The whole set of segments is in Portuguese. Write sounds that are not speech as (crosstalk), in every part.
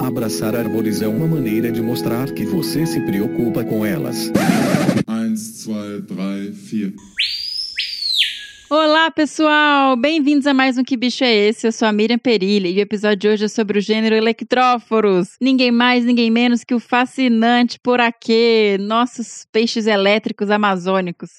Abraçar árvores é uma maneira de mostrar que você se preocupa com elas. 1, 2, 3, 4. Olá, pessoal! Bem-vindos a mais um Que Bicho é Esse? Eu sou a Miriam Perilha e o episódio de hoje é sobre o gênero Electróforos. Ninguém mais, ninguém menos que o fascinante por aqui, nossos peixes elétricos amazônicos.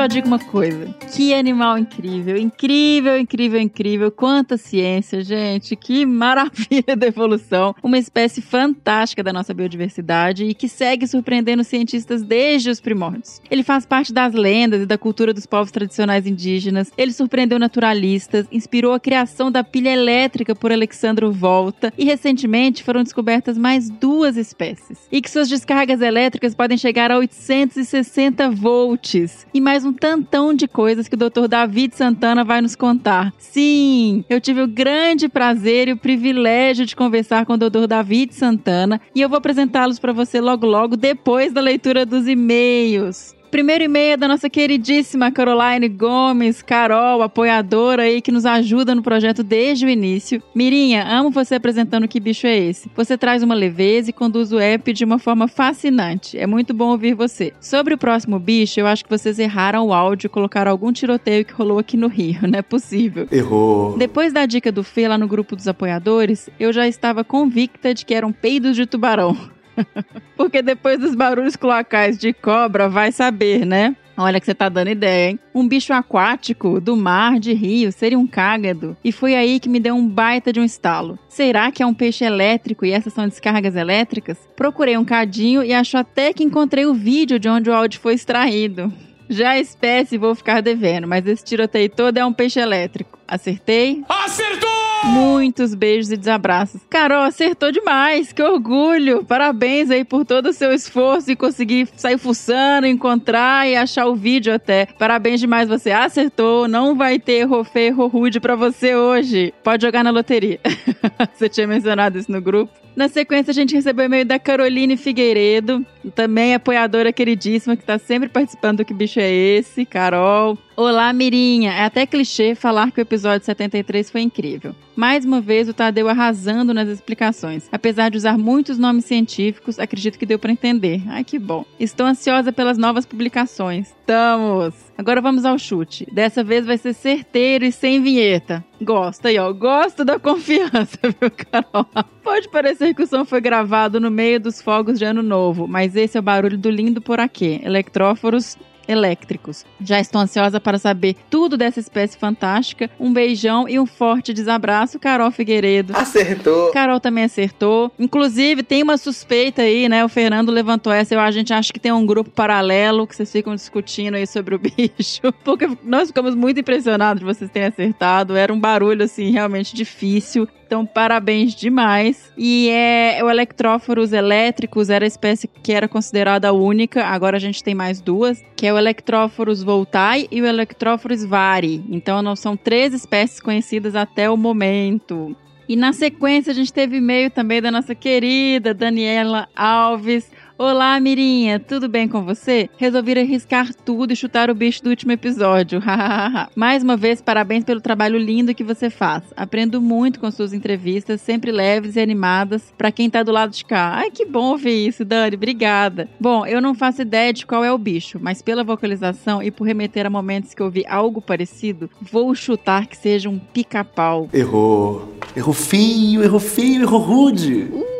Só digo uma coisa: que animal incrível, incrível, incrível, incrível. Quanta ciência, gente, que maravilha da evolução. Uma espécie fantástica da nossa biodiversidade e que segue surpreendendo cientistas desde os primórdios. Ele faz parte das lendas e da cultura dos povos tradicionais indígenas. Ele surpreendeu naturalistas, inspirou a criação da pilha elétrica por Alexandro Volta e recentemente foram descobertas mais duas espécies. E que suas descargas elétricas podem chegar a 860 volts. E mais um tantão de coisas que o Dr. David Santana vai nos contar. Sim, eu tive o grande prazer e o privilégio de conversar com o Dr. David Santana e eu vou apresentá-los para você logo logo depois da leitura dos e-mails. Primeiro e-mail é da nossa queridíssima Caroline Gomes, Carol, apoiadora aí que nos ajuda no projeto desde o início. Mirinha, amo você apresentando Que Bicho é Esse. Você traz uma leveza e conduz o app de uma forma fascinante. É muito bom ouvir você. Sobre o próximo bicho, eu acho que vocês erraram o áudio e colocaram algum tiroteio que rolou aqui no Rio. Não é possível. Errou. Depois da dica do Fê lá no grupo dos apoiadores, eu já estava convicta de que eram peidos de tubarão. (laughs) Porque depois dos barulhos cloacais de cobra, vai saber, né? Olha que você tá dando ideia, hein? Um bicho aquático do mar, de rio, seria um cágado. E foi aí que me deu um baita de um estalo. Será que é um peixe elétrico e essas são descargas elétricas? Procurei um cadinho e acho até que encontrei o vídeo de onde o áudio foi extraído. Já a espécie vou ficar devendo, mas esse tiroteio todo é um peixe elétrico. Acertei? Acertou! Muitos beijos e desabraços. Carol, acertou demais, que orgulho! Parabéns aí por todo o seu esforço e conseguir sair fuçando, encontrar e achar o vídeo até. Parabéns demais, você acertou. Não vai ter erro rude pra você hoje. Pode jogar na loteria. (laughs) você tinha mencionado isso no grupo. Na sequência, a gente recebeu e-mail da Caroline Figueiredo, também apoiadora queridíssima, que está sempre participando do Que Bicho é Esse, Carol. Olá, Mirinha. É até clichê falar que o episódio 73 foi incrível. Mais uma vez, o Tadeu arrasando nas explicações. Apesar de usar muitos nomes científicos, acredito que deu para entender. Ai, que bom. Estou ansiosa pelas novas publicações. Estamos! Agora vamos ao chute. Dessa vez vai ser certeiro e sem vinheta. Gosta aí, ó. Gosto da confiança, (laughs) viu, Carol? Pode parecer que o som foi gravado no meio dos fogos de Ano Novo, mas esse é o barulho do lindo por aqui. Electróforos elétricos. Já estou ansiosa para saber tudo dessa espécie fantástica. Um beijão e um forte desabraço, Carol Figueiredo. Acertou. Carol também acertou. Inclusive, tem uma suspeita aí, né? O Fernando levantou essa. Eu, a gente acha que tem um grupo paralelo que vocês ficam discutindo aí sobre o bicho. (laughs) Porque nós ficamos muito impressionados de vocês terem acertado. Era um barulho, assim, realmente difícil. Então, parabéns demais. E é o Electróforos elétricos era a espécie que era considerada única. Agora a gente tem mais duas, que é o Electróforos voltai e o Electróforos vari. Então, são três espécies conhecidas até o momento. E na sequência a gente teve e-mail também da nossa querida Daniela Alves. Olá, Mirinha, tudo bem com você? Resolvi arriscar tudo e chutar o bicho do último episódio. (laughs) Mais uma vez, parabéns pelo trabalho lindo que você faz. Aprendo muito com suas entrevistas, sempre leves e animadas para quem tá do lado de cá. Ai, que bom ouvir isso, Dani. Obrigada. Bom, eu não faço ideia de qual é o bicho, mas pela vocalização e por remeter a momentos que eu vi algo parecido, vou chutar que seja um pica-pau. Errou. Errou feio, errou feio, errou rude. Ui.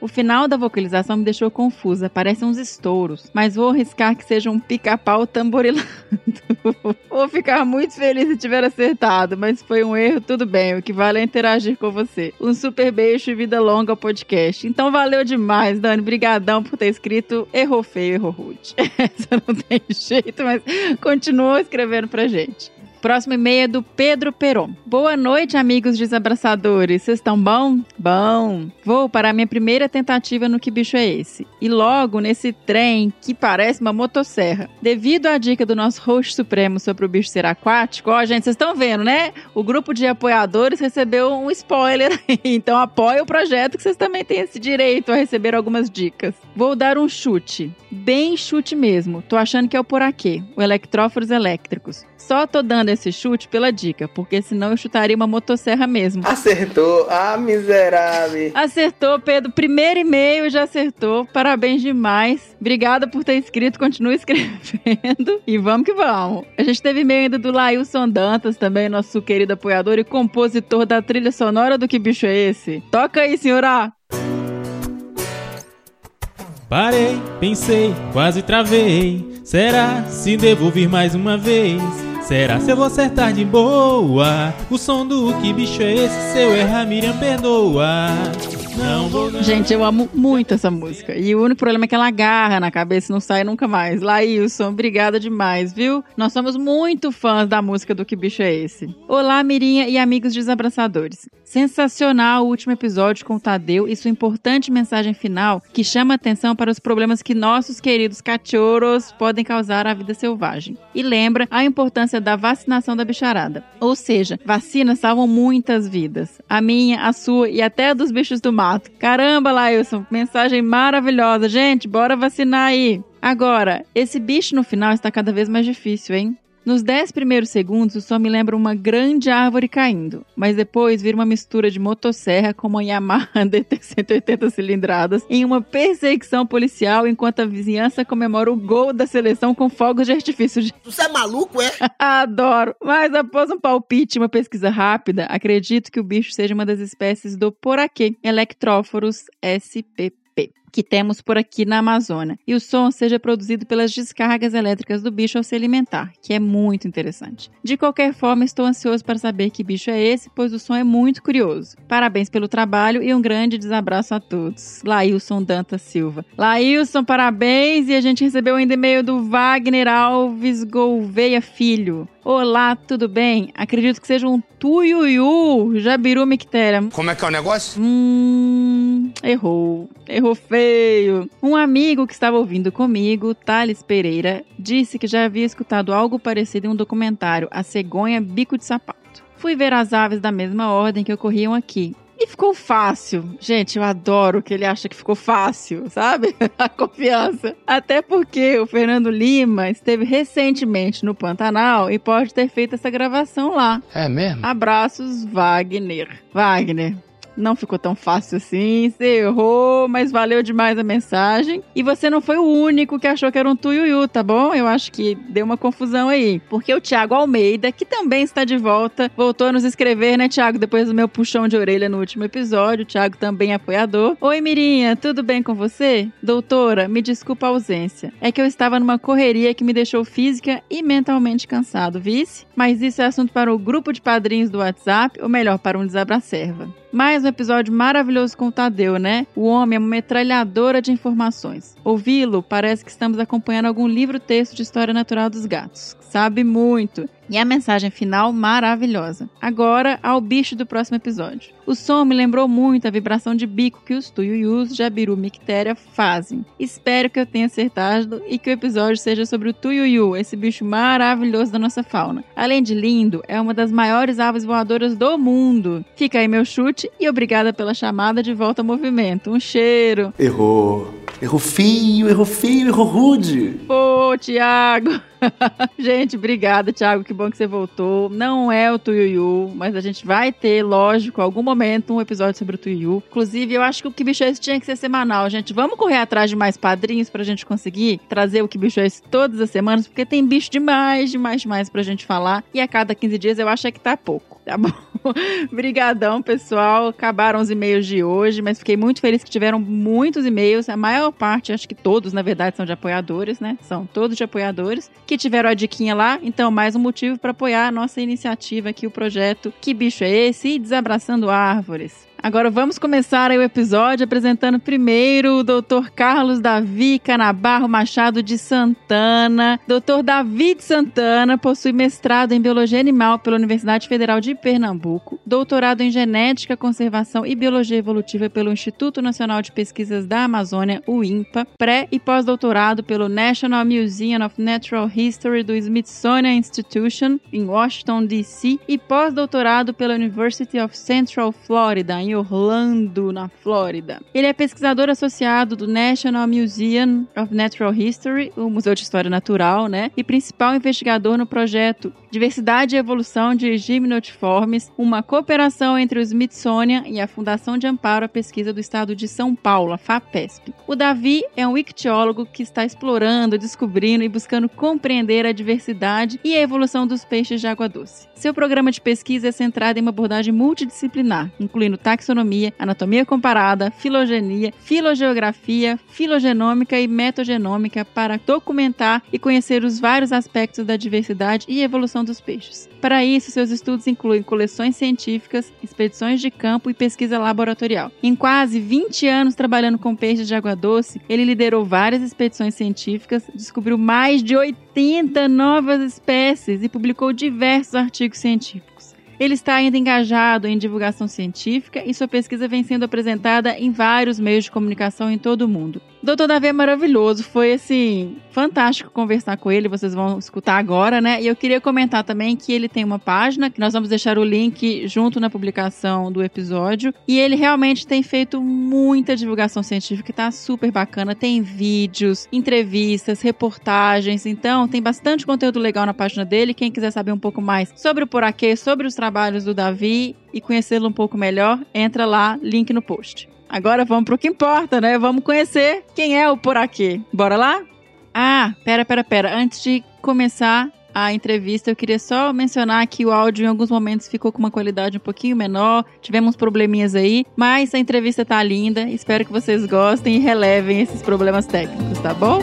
O final da vocalização me deixou confusa, parecem uns estouros, mas vou arriscar que seja um pica-pau tamborilando. (laughs) Vou ficar muito feliz se tiver acertado, mas foi um erro, tudo bem. O que vale é interagir com você. Um super beijo e vida longa ao podcast. Então valeu demais, Dani. Brigadão por ter escrito errou feio, errou rude. (laughs) Essa não tem jeito, mas continua escrevendo pra gente. Próximo e-mail é do Pedro Peron. Boa noite, amigos desabraçadores. Vocês estão bom? Bom. Vou para a minha primeira tentativa no Que Bicho é Esse? E logo nesse trem que parece uma motosserra. Devido à dica do nosso host supremo sobre o bicho ser aquático, ó, gente, vocês estão vendo, né? O grupo de apoiadores recebeu um spoiler. (laughs) então apoia o projeto que vocês também têm esse direito a receber algumas dicas. Vou dar um chute. Bem chute mesmo. Tô achando que é o poraquê, o electróforos elétricos. Só tô dando esse chute pela dica, porque senão eu chutaria uma motosserra mesmo. Acertou. Ah, miserável. Acertou, Pedro. Primeiro e-mail já acertou. Parabéns demais. Obrigada por ter escrito. Continue escrevendo. E vamos que vamos. A gente teve e-mail ainda do Lailson Dantas, também nosso querido apoiador e compositor da trilha sonora do Que Bicho é Esse? Toca aí, senhora! Parei, pensei, quase travei. Será se devo vir mais uma vez? Será se eu vou acertar de boa? O som do que bicho é esse? Se eu errar, Miriam perdoa. Não vou ganhar. Gente, eu amo muito essa música. E o único problema é que ela agarra na cabeça e não sai nunca mais. Laílson, obrigada demais, viu? Nós somos muito fãs da música do Que Bicho é Esse? Olá, Mirinha e amigos desabraçadores. Sensacional o último episódio com o Tadeu e sua importante mensagem final que chama atenção para os problemas que nossos queridos cachorros podem causar à vida selvagem. E lembra a importância da vacinação da bicharada. Ou seja, vacinas salvam muitas vidas. A minha, a sua e até a dos bichos do Caramba, Lailson, mensagem maravilhosa. Gente, bora vacinar aí. Agora, esse bicho no final está cada vez mais difícil, hein? Nos 10 primeiros segundos, o som me lembra uma grande árvore caindo, mas depois vira uma mistura de motosserra com uma Yamaha (laughs) DT 180 cilindradas em uma perseguição policial enquanto a vizinhança comemora o gol da seleção com fogos de artifício. Você é maluco, é? (laughs) Adoro! Mas após um palpite e uma pesquisa rápida, acredito que o bicho seja uma das espécies do poraquê, Electróforos spp que temos por aqui na Amazônia, e o som seja produzido pelas descargas elétricas do bicho ao se alimentar, que é muito interessante. De qualquer forma, estou ansioso para saber que bicho é esse, pois o som é muito curioso. Parabéns pelo trabalho e um grande desabraço a todos. Laílson Danta Silva. Laílson, parabéns! E a gente recebeu ainda e-mail do Wagner Alves Gouveia Filho. Olá, tudo bem? Acredito que seja um tuiuiu, jabiru mictéria. Como é que é o negócio? Hum, errou. Errou feio. Um amigo que estava ouvindo comigo, Thales Pereira, disse que já havia escutado algo parecido em um documentário, A Cegonha Bico de Sapato. Fui ver as aves da mesma ordem que ocorriam aqui. E ficou fácil. Gente, eu adoro que ele acha que ficou fácil, sabe? (laughs) A confiança. Até porque o Fernando Lima esteve recentemente no Pantanal e pode ter feito essa gravação lá. É mesmo? Abraços, Wagner. Wagner, não ficou tão fácil assim, você errou, mas valeu demais a mensagem. E você não foi o único que achou que era um tuiuiu, tá bom? Eu acho que deu uma confusão aí. Porque o Thiago Almeida, que também está de volta, voltou a nos escrever, né, Thiago? Depois do meu puxão de orelha no último episódio. O Thiago também é apoiador. Oi, Mirinha, tudo bem com você? Doutora, me desculpa a ausência. É que eu estava numa correria que me deixou física e mentalmente cansado, vice? Mas isso é assunto para o grupo de padrinhos do WhatsApp, ou melhor, para um desabracerva. Mais um episódio maravilhoso com o Tadeu, né? O homem é uma metralhadora de informações. Ouvi-lo parece que estamos acompanhando algum livro-texto de história natural dos gatos. Sabe muito. E a mensagem final maravilhosa. Agora ao bicho do próximo episódio. O som me lembrou muito a vibração de bico que os tuiuius jabiru mictéria fazem. Espero que eu tenha acertado e que o episódio seja sobre o tuiuiu, esse bicho maravilhoso da nossa fauna. Além de lindo, é uma das maiores aves voadoras do mundo. Fica aí meu chute e obrigada pela chamada de volta ao movimento. Um cheiro. Errou. Errou feio, errou feio, errou rude. Pô, Tiago. (laughs) gente, obrigada, Thiago. Que bom que você voltou. Não é o Tuiuiu, mas a gente vai ter, lógico, algum momento um episódio sobre o Tuiuiu. Inclusive, eu acho que o Que Bicho é Esse tinha que ser semanal, gente. Vamos correr atrás de mais padrinhos pra gente conseguir trazer o Que Bicho é Esse todas as semanas, porque tem bicho demais, demais, demais pra gente falar. E a cada 15 dias eu acho que tá pouco, tá bom? (laughs) Brigadão, pessoal. Acabaram os e-mails de hoje, mas fiquei muito feliz que tiveram muitos e-mails. A maior parte, acho que todos, na verdade, são de apoiadores, né? São todos de apoiadores que tiveram a diquinha lá. Então, mais um motivo para apoiar a nossa iniciativa aqui, o projeto Que Bicho é Esse? E Desabraçando Árvores. Agora vamos começar o episódio apresentando primeiro o Dr. Carlos Davi Canabarro Machado de Santana. Dr. Davi de Santana possui mestrado em Biologia Animal pela Universidade Federal de Pernambuco, doutorado em Genética, Conservação e Biologia Evolutiva pelo Instituto Nacional de Pesquisas da Amazônia, o INPA, pré e pós-doutorado pelo National Museum of Natural History do Smithsonian Institution em Washington, D.C. e pós-doutorado pela University of Central Florida em Orlando, na Flórida. Ele é pesquisador associado do National Museum of Natural History, o Museu de História Natural, né? E principal investigador no projeto Diversidade e Evolução de Gimnotiformes, uma cooperação entre o Smithsonian e a Fundação de Amparo à Pesquisa do Estado de São Paulo, a FAPESP. O Davi é um ictiólogo que está explorando, descobrindo e buscando compreender a diversidade e a evolução dos peixes de água doce. Seu programa de pesquisa é centrado em uma abordagem multidisciplinar, incluindo taxonomia, anatomia comparada, filogenia, filogeografia, filogenômica e metogenômica para documentar e conhecer os vários aspectos da diversidade e evolução dos peixes. Para isso, seus estudos incluem coleções científicas, expedições de campo e pesquisa laboratorial. Em quase 20 anos trabalhando com peixes de água doce, ele liderou várias expedições científicas, descobriu mais de 80 novas espécies e publicou diversos artigos científicos. Ele está ainda engajado em divulgação científica e sua pesquisa vem sendo apresentada em vários meios de comunicação em todo o mundo. Doutor Davi é maravilhoso, foi assim, fantástico conversar com ele, vocês vão escutar agora, né? E eu queria comentar também que ele tem uma página, que nós vamos deixar o link junto na publicação do episódio, e ele realmente tem feito muita divulgação científica, tá super bacana, tem vídeos, entrevistas, reportagens, então tem bastante conteúdo legal na página dele, quem quiser saber um pouco mais sobre o Poraquê, sobre os trabalhos do Davi e conhecê-lo um pouco melhor, entra lá, link no post. Agora vamos pro que importa, né? Vamos conhecer quem é o Poraquê. Bora lá? Ah, pera, pera, pera. Antes de começar a entrevista, eu queria só mencionar que o áudio em alguns momentos ficou com uma qualidade um pouquinho menor, tivemos probleminhas aí, mas a entrevista tá linda. Espero que vocês gostem e relevem esses problemas técnicos, tá bom?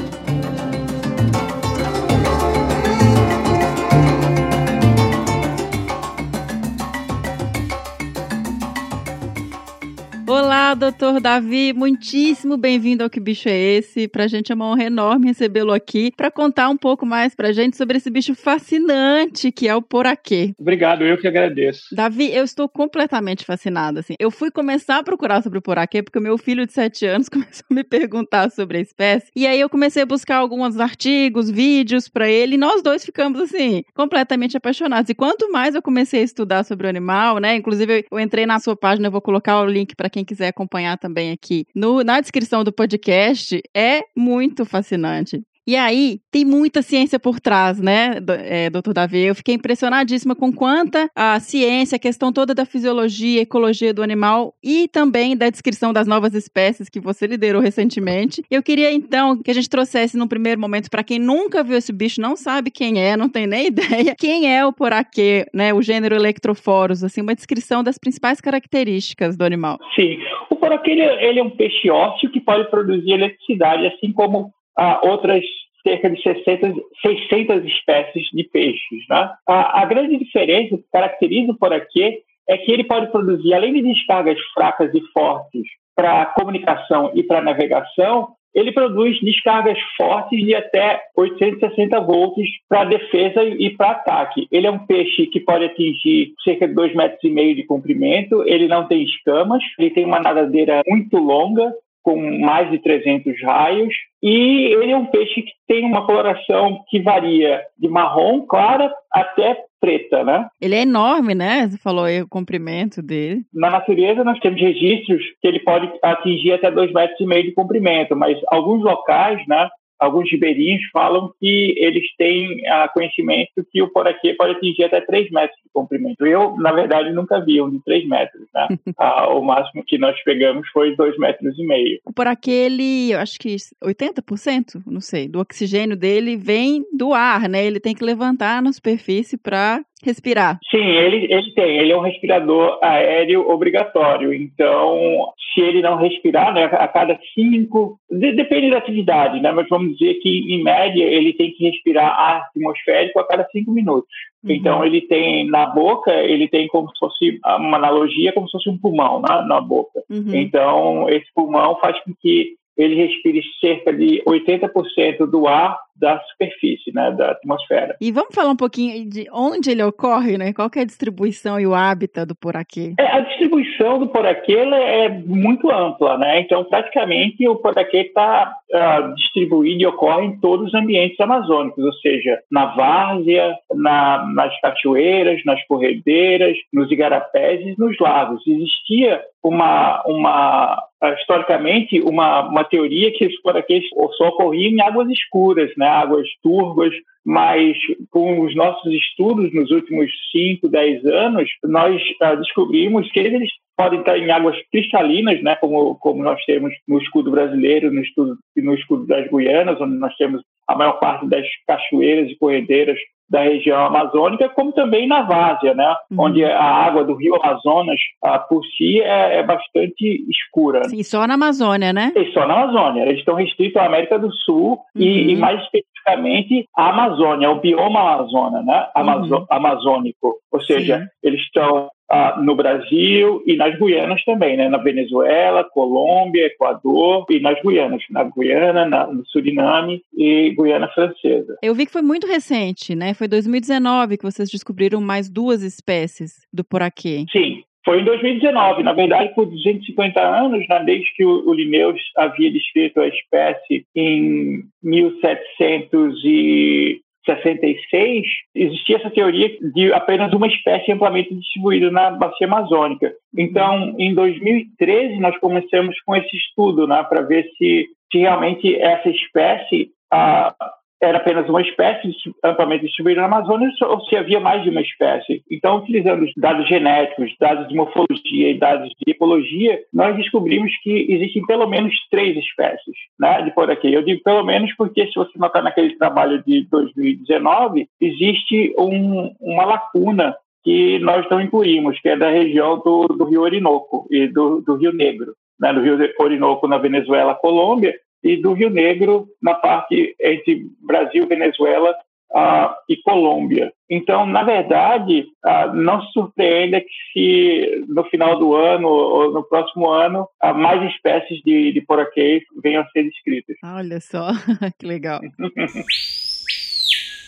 Olá, doutor Davi, muitíssimo bem-vindo ao Que Bicho é Esse? Pra gente é uma honra enorme recebê-lo aqui para contar um pouco mais pra gente sobre esse bicho fascinante que é o poraquê. Obrigado, eu que agradeço. Davi, eu estou completamente fascinada, assim. Eu fui começar a procurar sobre o poraquê porque o meu filho de 7 anos (laughs) começou a me perguntar sobre a espécie, e aí eu comecei a buscar alguns artigos, vídeos para ele, e nós dois ficamos, assim, completamente apaixonados. E quanto mais eu comecei a estudar sobre o animal, né, inclusive eu entrei na sua página, eu vou colocar o link para quem quiser acompanhar também aqui no, na descrição do podcast, é muito fascinante. E aí, tem muita ciência por trás, né, é, doutor Davi? Eu fiquei impressionadíssima com quanta a ciência, a questão toda da fisiologia, ecologia do animal e também da descrição das novas espécies que você liderou recentemente. Eu queria, então, que a gente trouxesse num primeiro momento, para quem nunca viu esse bicho, não sabe quem é, não tem nem (laughs) ideia, quem é o poraquê, né, o gênero Electrophorus, assim, uma descrição das principais características do animal. Sim, o poraquê, ele, ele é um peixe ósseo que pode produzir eletricidade, assim como a outras cerca de 600, 600 espécies de peixes. Né? A, a, grande diferença que caracteriza o poraquê é que ele pode produzir, além de descargas fracas e fortes para comunicação e para navegação, ele produz descargas fortes de até 860 volts para defesa e para ataque. Ele é um peixe que pode atingir cerca de 2,5 metros e meio de comprimento, ele não tem escamas, ele tem uma nadadeira muito longa, com mais de 300 raios, e ele é um peixe que tem uma coloração que varia de marrom clara até preta, né? Ele é enorme, né? Você falou aí o comprimento dele. Na natureza nós temos registros que ele pode atingir até dois metros e meio de comprimento, mas alguns locais, né, alguns ribeirinhos falam que eles têm ah, conhecimento que o poraquê pode atingir até 3 metros de comprimento. Eu, na verdade, nunca vi um de 3 metros. Né? (laughs) ah, o máximo que nós pegamos foi 2 metros e meio. O poraquê, ele, eu acho que 80%, não sei, do oxigênio dele vem do ar, né? Ele tem que levantar na superfície para respirar. Sim, ele, ele tem. Ele é um respirador aéreo obrigatório. Então, se ele não respirar, né, a cada cinco, de, depende da atividade, né, mas vamos dizer que, em média, ele tem que respirar ar atmosférico a cada cinco minutos. Uhum. Então, ele tem na boca, ele tem como se fosse uma analogia, como se fosse um pulmão na, na boca. Uhum. Então, esse pulmão faz com que ele respire cerca de 80% do ar da superfície, né, da atmosfera. E vamos falar um pouquinho de onde ele ocorre, né? Qual é a distribuição e o hábitat do poraquê? É, a distribuição do poraquê é muito ampla, né? Então, praticamente, o poraquê está uh, ah, distribuído e ocorre em todos os ambientes amazônicos, ou seja, na várzea, na, nas cachoeiras, nas corredeiras, nos igarapés e nos lagos. Existia uma, uma historicamente uma, uma teoria que os poraquês só ocorriam em águas escuras, né? Águas turvas, mas com os nossos estudos nos últimos 5, 10 anos, nós uh, descobrimos que eles podem estar em águas cristalinas, né, como, como nós temos no escudo brasileiro no, estudo, no escudo das Guianas, onde nós temos a maior parte das cachoeiras e corredeiras da região amazônica, como também na várzea, né? Uhum. onde a água do rio Amazonas, ah, por si, é, é, bastante escura. Sim, só na Amazônia, né? E só na Amazônia. Eles estão restritos à América do Sul uhum. e, e, mais especificamente, à Amazônia, o bioma Amazônia, né? Amazo uhum. Amazônico. Ou seja, Sim. eles estão ah, no Brasil e nas Guianas também, né? na Venezuela, Colômbia, Equador e nas Guianas, na Guiana, na, no Suriname e Guiana Francesa. Eu vi que foi muito recente, né? Foi 2019 que vocês descobriram mais duas espécies do poraquê. Sim, foi em 2019, na verdade, por 250 anos, né, desde que o, o Linnaeus havia descrito a espécie em 1700 e 66, existia essa teoria de apenas uma espécie amplamente distribuída na bacia amazônica. Então, em 2013, nós começamos com esse estudo, né, para ver se, se realmente essa espécie ah, era apenas uma espécie amplamente distribuída na Amazônia ou se havia mais de uma espécie. Então, utilizando dados genéticos, dados de morfologia e dados de ecologia, nós descobrimos que existem pelo menos três espécies né, de por aqui. Eu digo pelo menos porque, se você notar naquele trabalho de 2019, existe um, uma lacuna que nós não incluímos, que é da região do, do Rio Orinoco e do, do Rio Negro. Né, do Rio Orinoco na Venezuela, Colômbia, e do Rio Negro na parte entre Brasil, Venezuela uh, e Colômbia. Então, na verdade, uh, não se surpreenda que se no final do ano ou no próximo ano uh, mais espécies de, de poraquês venham a ser descritas. Olha só, (laughs) que legal. (laughs)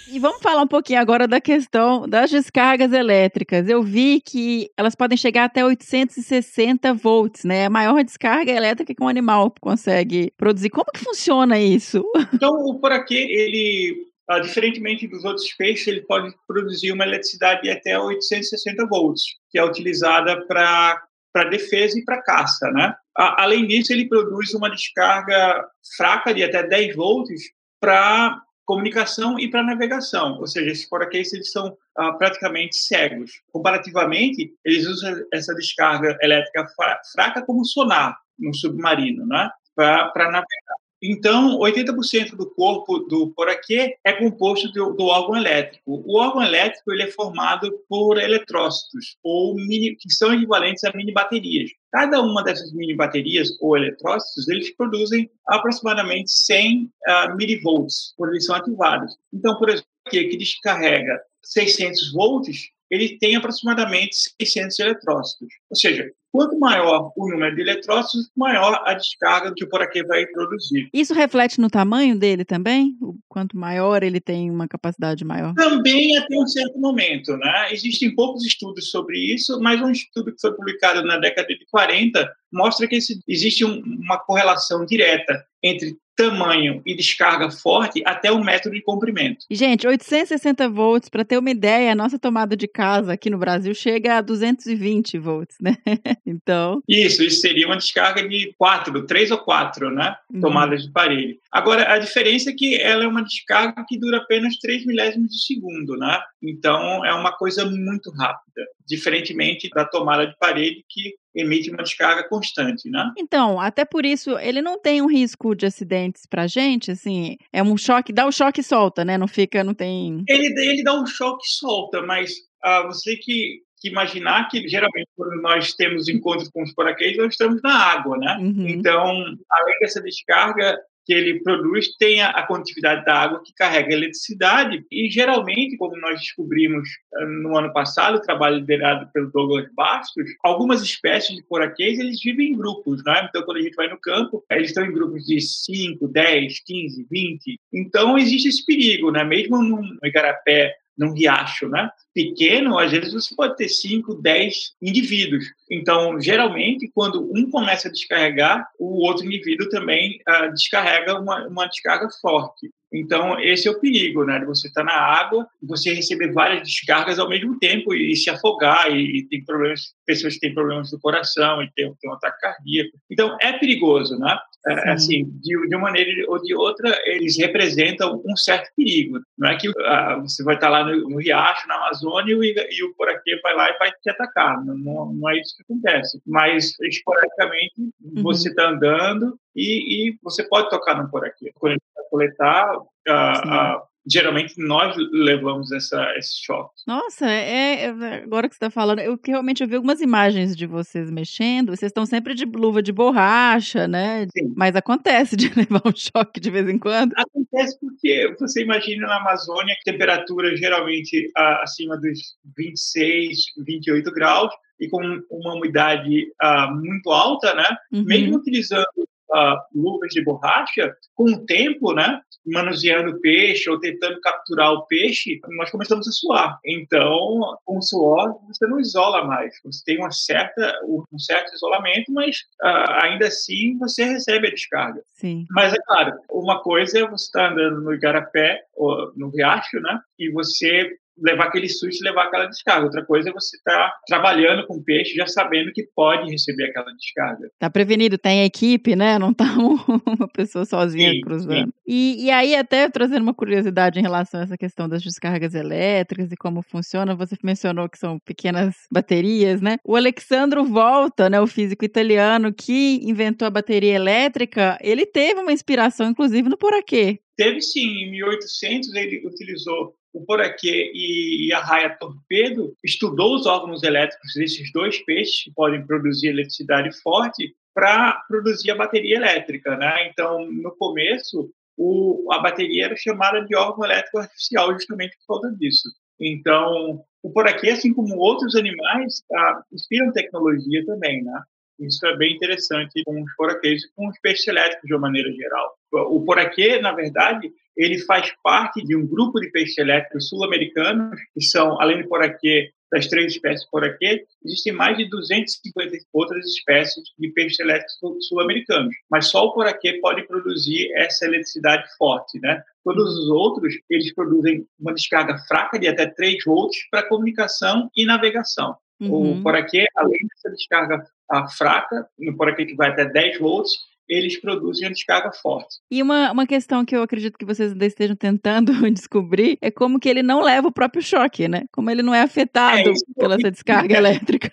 E vamos falar um pouquinho agora da questão das descargas elétricas. Eu vi que elas podem chegar até 860 volts, né? A maior descarga elétrica que um animal consegue produzir. Como que funciona isso? (laughs) Então, o poraquê, ele, ah, diferentemente dos outros peixes, ele pode produzir uma eletricidade de até 860 volts, que é utilizada para defesa e para caça, né? Além disso, ele produz uma descarga fraca de até 10 volts para comunicação e para navegação, ou seja, esses paraquedas eles são ah, praticamente cegos. Comparativamente, eles usam essa descarga elétrica fraca como sonar no submarino, né, para navegar. Então, 80% do corpo do poraquê é composto do, do, órgão elétrico. O órgão elétrico ele é formado por eletrócitos, ou mini, que são equivalentes a mini baterias. Cada uma dessas mini baterias ou eletrócitos, eles produzem aproximadamente 100 uh, ah, milivolts quando eles são ativados. Então, por exemplo, aqui que descarrega 600 volts, ele tem aproximadamente 600 eletrócitos. Ou seja, quanto maior o número de eletrócitos, maior a descarga que o poraquê vai produzir. Isso reflete no tamanho dele também? Quanto maior ele tem uma capacidade maior? Também até um certo momento. Né? Existem poucos estudos sobre isso, mas um estudo que foi publicado na década de 40 mostra que existe um, uma correlação direta entre tamanho e descarga forte até um metro de comprimento. Gente, 860 volts, para ter uma ideia, a nossa tomada de casa aqui no Brasil chega a 220 volts. né? (laughs) então. Isso, isso seria uma descarga de quatro, três ou quatro, né? Uhum. Tomadas de parede. Agora, a diferença é que ela é uma descarga que dura apenas três milésimos de segundo, né? Então, é uma coisa muito rápida, diferentemente da tomada de parede que emite uma descarga constante, né? Então, até por isso, ele não tem um risco de acidentes pra gente, assim, é um choque, dá o choque e solta, né? Não fica, não tem... Ele, ele dá um choque e solta, mas ah, você que, que imaginar que geralmente quando nós temos encontros com os paraquedas, nós estamos na água, né? Uhum. Então, além dessa descarga que ele produz, tem a, a condutividade da água que carrega a eletricidade e geralmente, como nós descobrimos ah, no ano passado, o trabalho liderado pelo Douglas Bastos, algumas espécies de poraquês, eles vivem em grupos, né? Então, quando a gente vai no campo, eles estão em grupos de 5, 10, 15, 20. Então, existe esse perigo, né? Mesmo no igarapé, num riacho, né? Pequeno, às vezes você pode ter 5, 10 indivíduos. Então, geralmente, quando um começa a descarregar, o outro indivíduo também ah, descarrega uma, uma descarga forte. Então, esse é o perigo, né? Você estar na água, você receber várias descargas ao mesmo tempo e, e se afogar, e, e, tem problemas, pessoas que têm problemas do coração e tem, tem um ataque cardíaco. Então, é perigoso, né? É, assim, de, de uma maneira ou de outra, eles representam um certo perigo. Não é que ah, você vai estar lá no, no riacho, na Amazônia, e, e o poraquê vai lá e vai te atacar. Não, não, não é isso que acontece. Mas, esporadicamente, Uhum. você está andando e, e você pode tocar no poraquê. Quando vai coletar, Sim. ah, geralmente nós levamos essa, esse choque. Nossa, é, é- agora que você está falando, eu que realmente eu vi algumas imagens de vocês mexendo, vocês estão sempre de luva de borracha, né? Sim. Mas acontece de (laughs) levar um choque de vez em quando. Acontece porque você imagina na Amazônia temperatura geralmente acima dos 26, 28 graus e com uma umidade ah, muito alta, né? Uhum. Mesmo utilizando ah, luvas de borracha, com o tempo, né? Manuseando peixe ou tentando capturar o peixe, nós começamos a suar. Então, com o suor, você não isola mais. Você tem uma certa, um certo isolamento, mas ah, ainda assim você recebe a descarga. Sim. Mas é claro, uma coisa é você estar andando no igarapé, ou no riacho, né? E você levar aquele susto e levar aquela descarga. Outra coisa é você estar trabalhando com peixe já sabendo que pode receber aquela descarga. Tá prevenido, tem equipe, né? Não tá um- (laughs) uma pessoa sozinha Sim, cruzando. E, e aí, até trazendo uma curiosidade em relação a essa questão das descargas elétricas e como funciona, você mencionou que são pequenas baterias, né? O Alexandro Volta, né, o físico italiano que inventou a bateria elétrica, ele teve uma inspiração, inclusive, no Poraquê. Teve sim, em 1800 ele utilizou o poraquê e, a raia torpedo, estudou os órgãos elétricos desses dois peixes que podem produzir eletricidade forte para produzir a bateria elétrica, né? Então, no começo, o, a bateria era chamada de órgão elétrico artificial justamente por causa disso. Então, o poraquê, assim como outros animais, tá, inspiram tecnologia também, né? Isso é bem interessante com os poraquês e com os peixes elétricos de uma maneira geral. O poraquê, na verdade, ele faz parte de um grupo de peixes elétricos sul-americanos, que são, além do poraquê, das três espécies poraquê, existem mais de 250 outras espécies de peixes elétricos sul- sul-americanos. Mas só o poraquê pode produzir essa eletricidade forte, né? Todos os outros, eles produzem uma descarga fraca de até 3 volts para comunicação e navegação. Uhum. O poraquê, além dessa descarga ah, fraca, no poraquê que vai até 10 volts, eles produzem a descarga forte. E uma, uma questão que eu acredito que vocês ainda estejam tentando (laughs) descobrir é como que ele não leva o próprio choque, né? Como ele não é afetado É, isso- pela essa descarga (laughs) elétrica.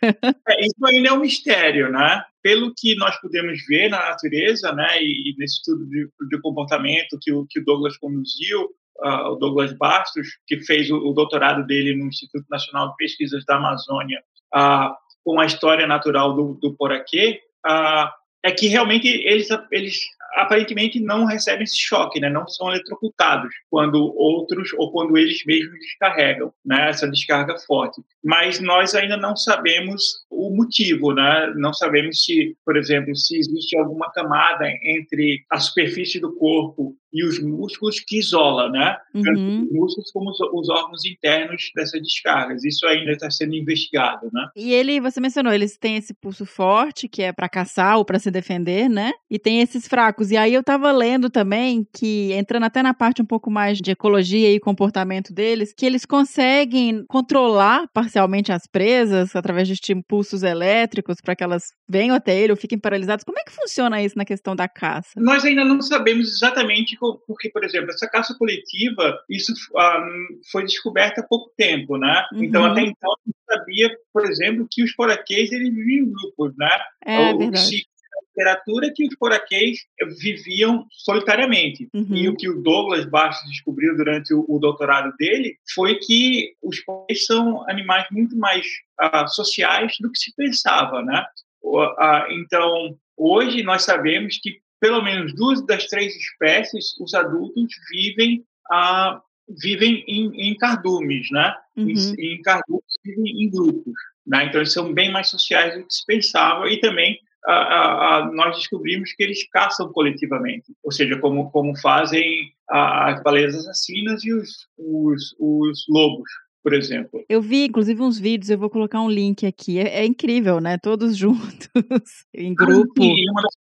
É, isso ainda é um mistério, né? Pelo que nós podemos ver na natureza, né, e, e nesse estudo de, de comportamento que o, que o Douglas conduziu, ah, o Douglas Bastos, que fez o, o doutorado dele no Instituto Nacional de Pesquisas da Amazônia, ah, com a história natural do, do poraquê, ah, é que realmente eles, eles aparentemente não recebem esse choque, né? não são eletrocutados quando outros ou quando eles mesmos descarregam né? essa descarga forte. Mas nós ainda não sabemos o motivo, né? não sabemos se, por exemplo, se existe alguma camada entre a superfície do corpo e os músculos que isola, né? Uhum. os músculos como os, os órgãos internos dessas descargas. Isso ainda está sendo investigado, né? E ele, você mencionou, eles têm esse pulso forte, que é pra caçar ou pra se defender, né? E tem esses fracos. E aí eu tava lendo também que, entrando até na parte um pouco mais de ecologia e comportamento deles, que eles conseguem controlar parcialmente as presas através de impulsos elétricos para que elas venham até ele ou fiquem paralisadas. Como é que funciona isso na questão da caça? Nós ainda não sabemos exatamente porque, por exemplo, essa caça coletiva, isso ah, foi descoberto há pouco tempo, né? Uhum. Então, até então, não sabia, por exemplo, que os poraquês eles viviam em grupos, né? É o verdade. literatura é que os poraquês viviam solitariamente. Uhum. E o que o Douglas Bastos descobriu durante o, o doutorado dele foi que os poraquês são animais muito mais ah, sociais do que se pensava, né? O- ah, então, hoje nós sabemos que pelo menos duas das três espécies, os adultos vivem ah, vivem em, em cardumes, né? Uhum. Em, em cardumes vivem em grupos, né? Então eles são bem mais sociais do que se pensava e também ah, ah, ah, nós descobrimos que eles caçam coletivamente, ou seja, como como fazem ah, as baleias assassinas e os, os, os lobos, por exemplo. Eu vi, inclusive, uns vídeos, eu vou colocar um link aqui. É, é incrível, né? Todos (laughs) juntos, em grupo. E uma das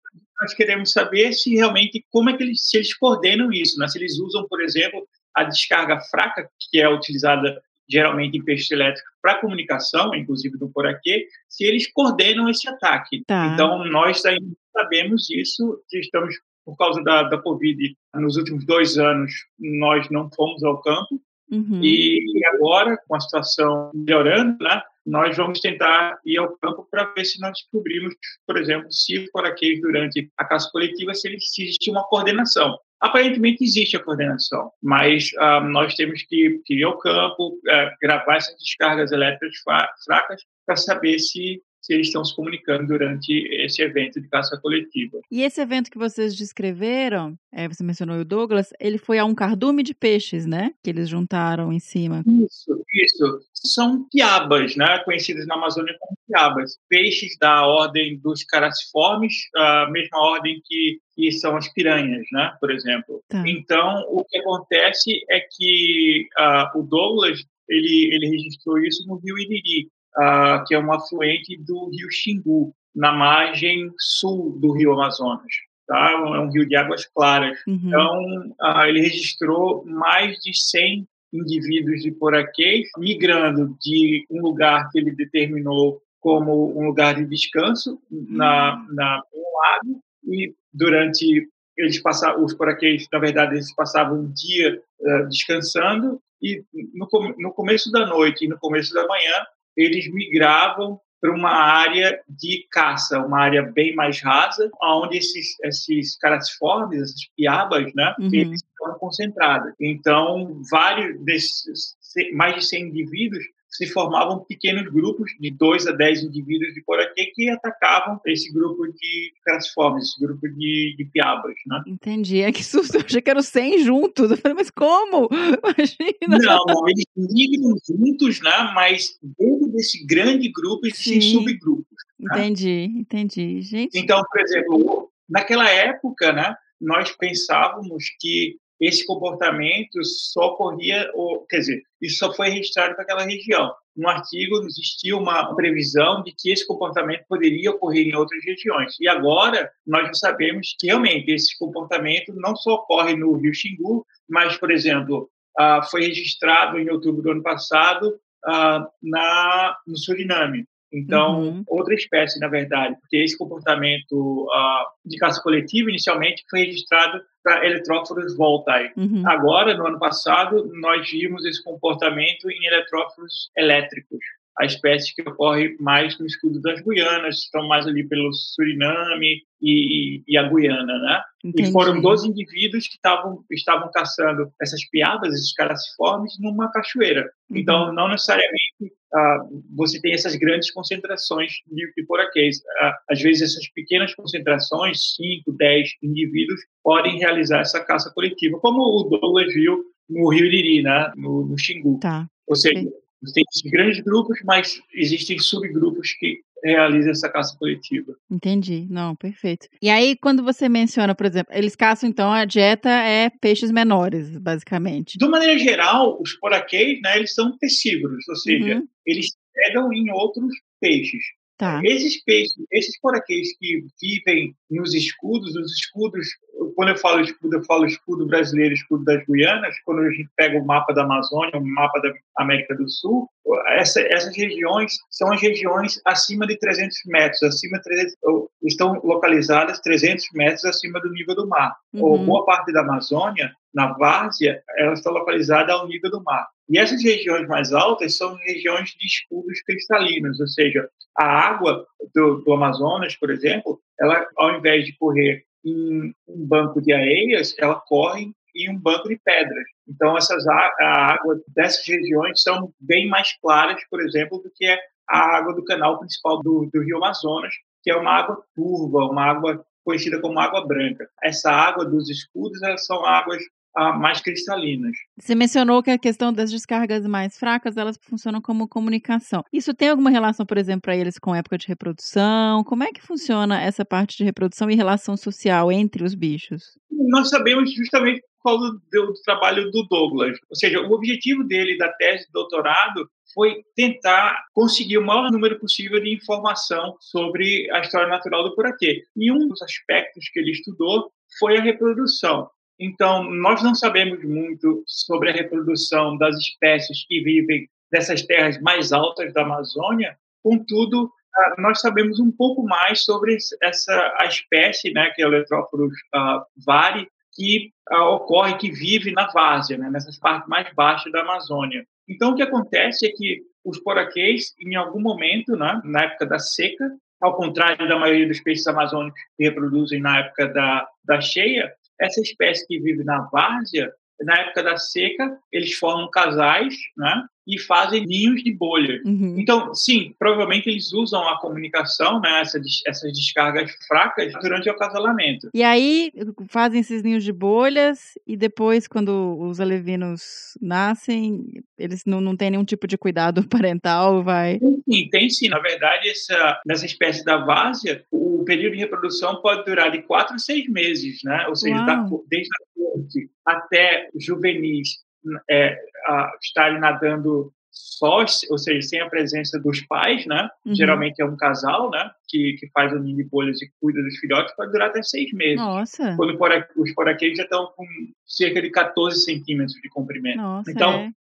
nós queremos saber se realmente como é que eles, se eles coordenam isso, né? Se eles usam, por exemplo, a descarga fraca que é utilizada geralmente em peixes elétricos para comunicação, inclusive do poraquê, se eles coordenam esse ataque. Tá. Então nós ainda sabemos isso, estamos por causa da, da Covid, nos últimos dois anos nós não fomos ao campo, Uhum. e agora, com a situação melhorando, né, nós vamos tentar ir ao campo para ver se nós descobrimos, por exemplo, se os poraquês durante a caça coletiva, se, existe uma coordenação. Aparentemente existe a coordenação, mas ah, nós temos que, ir ao campo, ah, gravar essas descargas elétricas fra- fracas para saber se, se eles estão se comunicando durante esse evento de caça coletiva. E esse evento que vocês descreveram, é, você mencionou o Douglas, ele foi a um cardume de peixes, né? Que eles juntaram em cima. Isso, isso. São piabas, né? conhecidas na Amazônia como piabas. Peixes da ordem dos caraciformes, a mesma ordem que, que são as piranhas, né? por exemplo. Tá. Então, o que acontece é que ah, o Douglas ele, ele registrou isso no rio Iriri, ah, que é um afluente do rio Xingu, na margem sul do rio Amazonas. Tá? É um rio de águas claras. Uhum. Então, ah, ele registrou mais de 100 indivíduos de poraquês migrando de um lugar que ele determinou como um lugar de descanso na, na um lago e durante eles passavam os poraquês na verdade eles passavam um dia uh, descansando e no, no começo da noite e no começo da manhã eles migravam para uma área de caça, uma área bem mais rasa, onde esses, esses caraciformes, essas piabas, né, Uhum. eles estão concentrados. Então, vários desses, mais de 100 indivíduos se formavam pequenos grupos de 2 a 10 indivíduos de poraquê que atacavam esse grupo de caraciformes, esse grupo de, de piabas, né? Entendi. É que susto, eu achei que eram 100 juntos. Eu falei, mas como? (laughs) Imagina. Não, não, eles migram juntos, né? Mas dentro desse grande grupo existem subgrupos. Entendi, entendi. Gente, Então, por exemplo, naquela época, né, nós pensávamos que esse comportamento só ocorria, ou, quer dizer, isso só foi registrado para aquela região. No artigo existia uma previsão de que esse comportamento poderia ocorrer em outras regiões. E agora nós já sabemos que realmente esse comportamento não só ocorre no Rio Xingu, mas, por exemplo, ah, foi registrado em outubro do ano passado ah, na, no Suriname. Então, Uhum. outra espécie, na verdade, porque esse comportamento ah, de caça coletiva, inicialmente, foi registrado para eletróforos voltai. uhum. Agora, no ano passado, nós vimos esse comportamento em eletróforos elétricos. A espécie que ocorre mais no escudo das Guianas, estão mais ali pelo Suriname e, e a Guiana, né? entendi. E foram 12 indivíduos que estavam, estavam caçando essas piabas, esses caraciformes, numa cachoeira. Uhum. Então, não necessariamente ah, você tem essas grandes concentrações de, de poraquês. Ah, às vezes, essas pequenas concentrações, 5, 10 indivíduos, podem realizar essa caça coletiva, como o Douglas viu no Rio Iriri, né? no, no Xingu. Tá. Ou seja, Tem grandes grupos, mas existem subgrupos que realizam essa caça coletiva. Entendi. Não, perfeito. E aí, quando você menciona, por exemplo, eles caçam, então, a dieta é peixes menores, basicamente. De maneira geral, os poraquês, né, eles são tecívoros, ou seja, Uhum. eles pegam em outros peixes. Tá. Esses peixes, esses poraquês que vivem nos escudos, os escudos, quando eu falo escudo, eu falo escudo brasileiro, escudo das Guianas, quando a gente pega o mapa da Amazônia, o mapa da América do Sul, essa, essas regiões são as regiões acima de 300 metros, acima de 300, ou estão localizadas 300 metros acima do nível do mar. Ou Uhum. boa parte da Amazônia, na várzea, elas estão localizadas ao nível do mar. E essas regiões mais altas são regiões de escudos cristalinos, ou seja, a água do, do Amazonas, por exemplo, ela, ao invés de correr em um banco de areias, ela corre em um banco de pedras. Então, essas a, a água dessas regiões são bem mais claras, por exemplo, do que a água do canal principal do, do Rio Amazonas, que é uma água turva, uma água conhecida como água branca. Essa água dos escudos, são águas mais cristalinas. Você mencionou que a questão das descargas mais fracas, elas funcionam como comunicação. Isso tem alguma relação, por exemplo, para eles com a época de reprodução? Como é que funciona essa parte de reprodução e relação social entre os bichos? Nós sabemos justamente por causa do, do trabalho do Douglas. Ou seja, o objetivo dele da tese de doutorado foi tentar conseguir o maior número possível de informação sobre a história natural do poraquê. E um dos aspectos que ele estudou foi a reprodução. Então, nós não sabemos muito sobre a reprodução das espécies que vivem nessas terras mais altas da Amazônia, contudo, ah, nós sabemos um pouco mais sobre essa a espécie, né, que é o Eletrópolis uh, vari, que uh, ocorre, que vive na várzea, né, nessas partes mais baixas da Amazônia. Então, o que acontece é que os poraquês, em algum momento, né, na época da seca, ao contrário da maioria dos peixes amazônicos que reproduzem na época da, da cheia, essa espécie que vive na várzea, na época da seca, eles formam casais, né? E fazem ninhos de bolha. Uhum. Então, sim, provavelmente eles usam a comunicação, né? Essa, essas descargas fracas durante o acasalamento. E aí fazem esses ninhos de bolhas e depois, quando os alevinos nascem, eles não, não têm nenhum tipo de cuidado (laughs) parental, vai... Sim, tem sim. Na verdade, essa, nessa espécie da várzea, o período de reprodução pode durar de quatro a seis meses, né? Ou seja, da, desde a corte até juvenis é, a, estarem nadando sós, ou seja, sem a presença dos pais, né? Uhum. Geralmente é um casal, né? Que, que faz o ninho de bolhas e cuida dos filhotes, pode durar até seis meses. Nossa. Quando os poraqueiros já estão com cerca de 14 centímetros de comprimento. Nossa, então, é.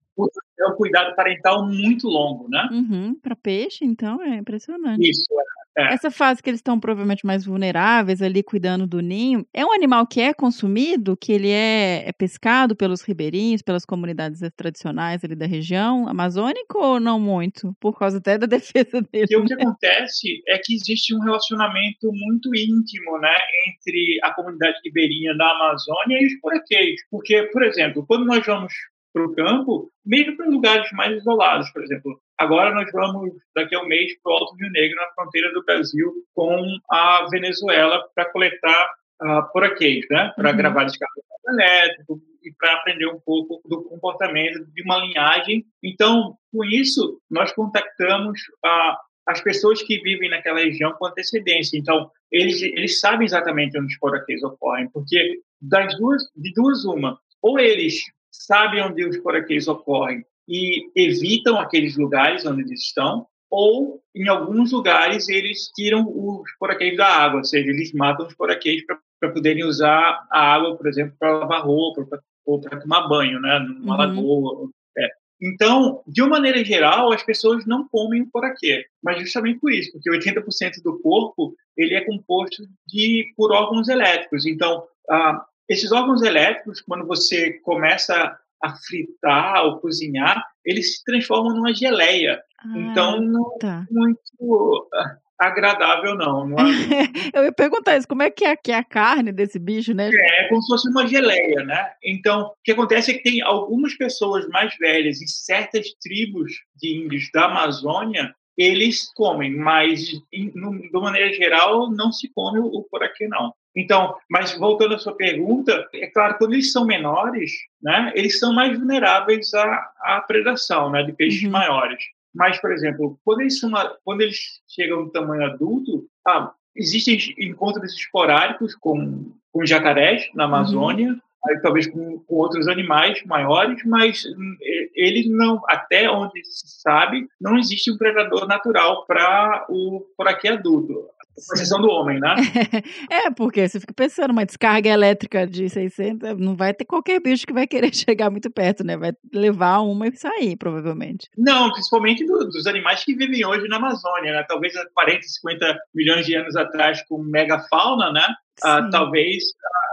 É um cuidado parental muito longo, né? Uhum. Para peixe, então, é impressionante. Isso, é. Essa fase que eles estão provavelmente mais vulneráveis ali cuidando do ninho, é um animal que é consumido, que ele é, é pescado pelos ribeirinhos, pelas comunidades tradicionais ali da região amazônica ou não muito? Por causa até da (laughs) defesa dele. Porque o que acontece é que existe um relacionamento muito íntimo, né, entre a comunidade ribeirinha da Amazônia e os poraqueiros. Porque, por exemplo, quando nós vamos para o campo, mesmo para lugares mais isolados, por exemplo. Agora nós vamos, daqui a um mês, para o Alto Rio Negro, na fronteira do Brasil, com a Venezuela, para coletar uh, poraquês, né? para Uhum. gravar descarga elétrico e para aprender um pouco do comportamento de uma linhagem. Então, com isso, nós contactamos uh, as pessoas que vivem naquela região com antecedência. Então, eles, eles sabem exatamente onde os poraquês ocorrem, porque das duas, de duas uma, ou eles sabem onde os poraquês ocorrem e evitam aqueles lugares onde eles estão, ou em alguns lugares eles tiram os poraquês da água, ou seja, eles matam os poraquês para poderem usar a água, por exemplo, para lavar roupa pra, ou para tomar banho, né, numa Uhum. lagoa. É. Então, de uma maneira geral, as pessoas não comem o poraquê, mas justamente por isso, porque 80% do corpo ele é composto de por órgãos elétricos. Então, ah, esses órgãos elétricos, quando você começa a fritar ou cozinhar, eles se transformam numa geleia. Ah, então, não tá. é muito agradável, não. não é, (laughs) Eu ia perguntar isso, como é que é, que é a carne desse bicho, né? é como se fosse uma geleia, né? Então, o que acontece é que tem algumas pessoas mais velhas em certas tribos de índios da Amazônia, eles comem, mas em, no, de maneira geral não se come o, o poraquê, não. Então, mas voltando à sua pergunta, é claro, quando eles são menores, né, eles são mais vulneráveis à, à predação, né, de peixes Uhum. maiores. Mas, por exemplo, quando eles, são, quando eles chegam no tamanho adulto, ah, existem encontros esporádicos com, com jacarés na Amazônia, aí talvez com, com outros animais maiores, mas hum, eles não, até onde se sabe, não existe um predador natural para o aqui adulto, exceção do homem, né? (laughs) É, porque você fica pensando, uma descarga elétrica de 600, não vai ter qualquer bicho que vai querer (laughs) chegar muito perto, né? Vai levar uma e sair, provavelmente. Não, principalmente do- dos animais que vivem hoje na Amazônia, né? Talvez há 40, 50 milhões de anos atrás, com megafauna, né? Ah, talvez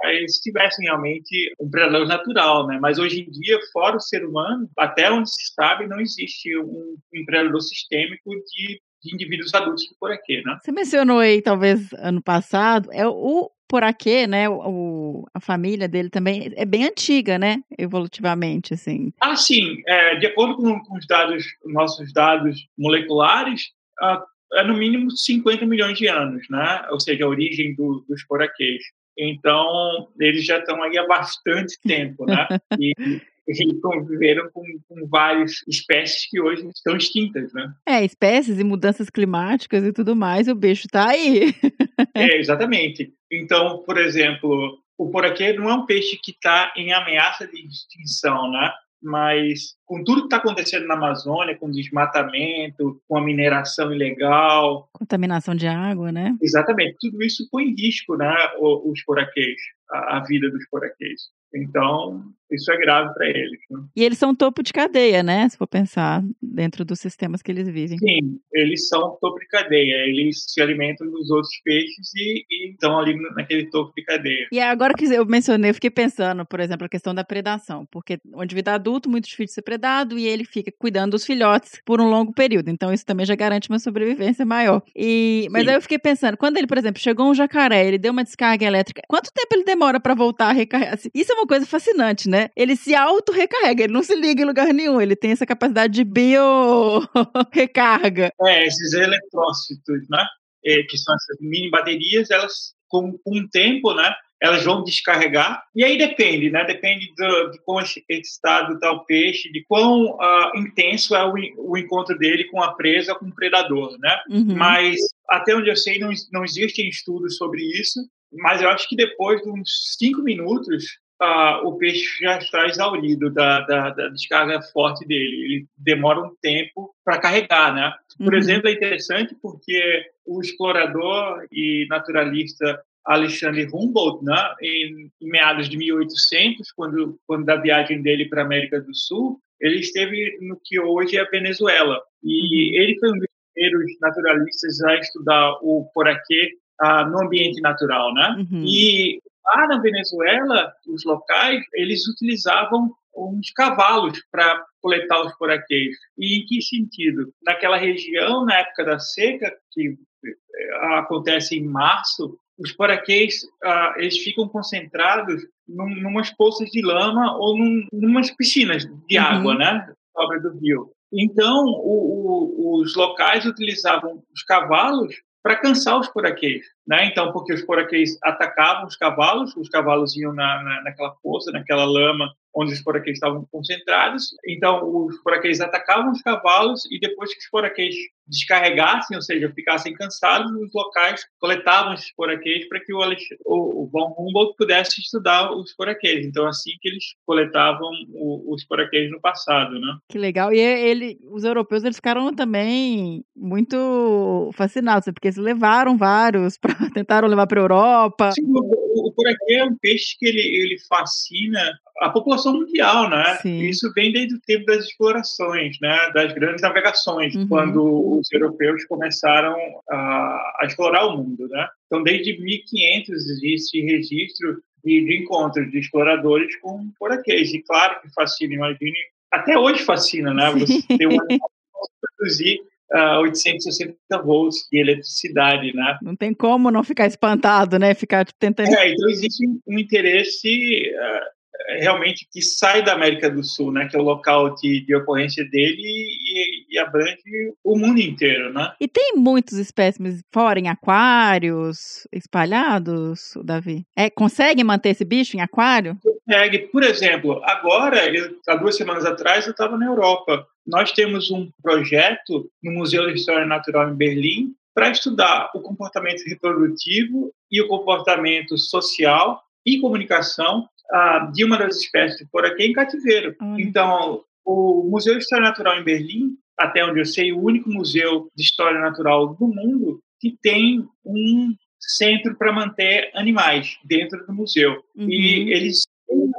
ah, eles tivessem realmente um predador natural, né? Mas hoje em dia, fora o ser humano, até onde se sabe, não existe um, um predador sistêmico de, de indivíduos adultos por aqui, né? Você mencionou aí, talvez, ano passado, é o Poraquê, né? O, a família dele também é bem antiga, né? Evolutivamente, assim. Ah, sim. É, de acordo com, com os dados, nossos dados moleculares, é no mínimo 50 milhões de anos, né? Ou seja, a origem do, dos poraquês. Então, eles já estão aí há bastante tempo, né? (laughs) E, e conviveram com, com várias espécies que hoje estão extintas, né? É, espécies e mudanças climáticas e tudo mais, o bicho tá aí. É, exatamente. Então, por exemplo, o poraquê não é um peixe que está em ameaça de extinção, né? Mas com tudo que está acontecendo na Amazônia, com desmatamento, com a mineração ilegal, Contaminação de água, né? exatamente, tudo isso põe em risco, né, os poraquês, a, a vida dos poraquês. Então, isso é grave para eles. Né? E eles são topo de cadeia, né? Se for pensar dentro dos sistemas que eles vivem. Sim, eles são topo de cadeia, eles se alimentam dos outros peixes e, e estão ali naquele topo de cadeia. E agora que eu mencionei, eu fiquei pensando, por exemplo, a questão da predação, porque um indivíduo adulto, muito difícil de ser predado, e ele fica cuidando dos filhotes por um longo período. Então, isso também já garante uma sobrevivência maior. E, mas Sim. aí eu fiquei pensando, quando ele, por exemplo, chegou um jacaré, ele deu uma descarga elétrica, quanto tempo ele demora para voltar a recarregar? Assim, Isso é uma coisa fascinante, né? Ele se auto-recarrega, ele não se liga em lugar nenhum, ele tem essa capacidade de bio-recarga. É, esses eletrócitos, né? é, que são essas mini baterias, elas, com, o tempo, né? Elas vão descarregar. E aí depende, né? Depende do, de quão excitado está o peixe, de quão ah, intenso é o, o encontro dele com a presa, com o predador, né? Uhum. Mas, até onde eu sei, não, não existem estudos sobre isso. Mas eu acho que depois de uns cinco minutos, ah, o peixe já está exaurido da, da, da descarga forte dele. Ele demora um tempo para carregar, né? Por Uhum. exemplo, é interessante porque o explorador e naturalista Alexandre Humboldt, né, em, em meados de 1800, quando, quando da viagem dele para a América do Sul, ele esteve no que hoje é a Venezuela. E ele foi um dos primeiros naturalistas a estudar o poraquê ah, no ambiente natural, né? Uhum. E lá na Venezuela, os locais, eles utilizavam uns cavalos para coletar os poraquês. E em que sentido? Naquela região, na época da seca, que eh, acontece em março, os poraquês ah, eles ficam concentrados num, numas poças de lama ou num, numas piscinas de Uhum. água, né? Obra do rio. Então, o- o- os locais utilizavam os cavalos para cansar os poraquês, né? Então, porque os poraquês atacavam os cavalos, os cavalos iam na, na, naquela poça, naquela lama onde os poraquês estavam concentrados. Então, os poraquês atacavam os cavalos e depois que os poraquês descarregassem, ou seja, ficassem cansados, os locais coletavam esses poraquês para que o, o, Von Humboldt pudesse estudar os poraquês. Então, assim que eles coletavam o, os poraquês no passado, né? Que legal. E ele, os europeus eles ficaram também muito fascinados, porque eles levaram vários, (laughs) pra, (laughs) tentaram levar para Europa. Sim, o, o, poraquê é um peixe que ele, ele fascina a população mundial, né? Sim. Isso vem desde o tempo das explorações, né? Das grandes navegações, Uhum. quando os europeus começaram a, a explorar o mundo, né? Então, desde 1500 existe registro de, de encontros de exploradores com poraquês. E claro que fascina, imagine, até hoje fascina, né? Você ter um (laughs) animal produzir ah, 860 volts de eletricidade, né? Não tem como não ficar espantado, né? Ficar tipo, tentando. É, então existe um- interesse ah, realmente que sai da América do Sul, né, que é o local de, de ocorrência dele, e, e abrange o mundo inteiro, né? E tem muitos espécimes fora em aquários espalhados, Davi? É, consegue manter esse bicho em aquário? Consegue. Por exemplo, agora, eu, há duas semanas atrás, eu estava na Europa. Nós temos um projeto no Museu de História Natural em Berlim para estudar o comportamento reprodutivo e o comportamento social e comunicação ah, de uma das espécies de poraquê em cativeiro. Então, o Museu de História Natural em Berlim, até onde eu sei, o único museu de história natural do mundo que tem um centro para manter animais dentro do museu. Uhum. E eles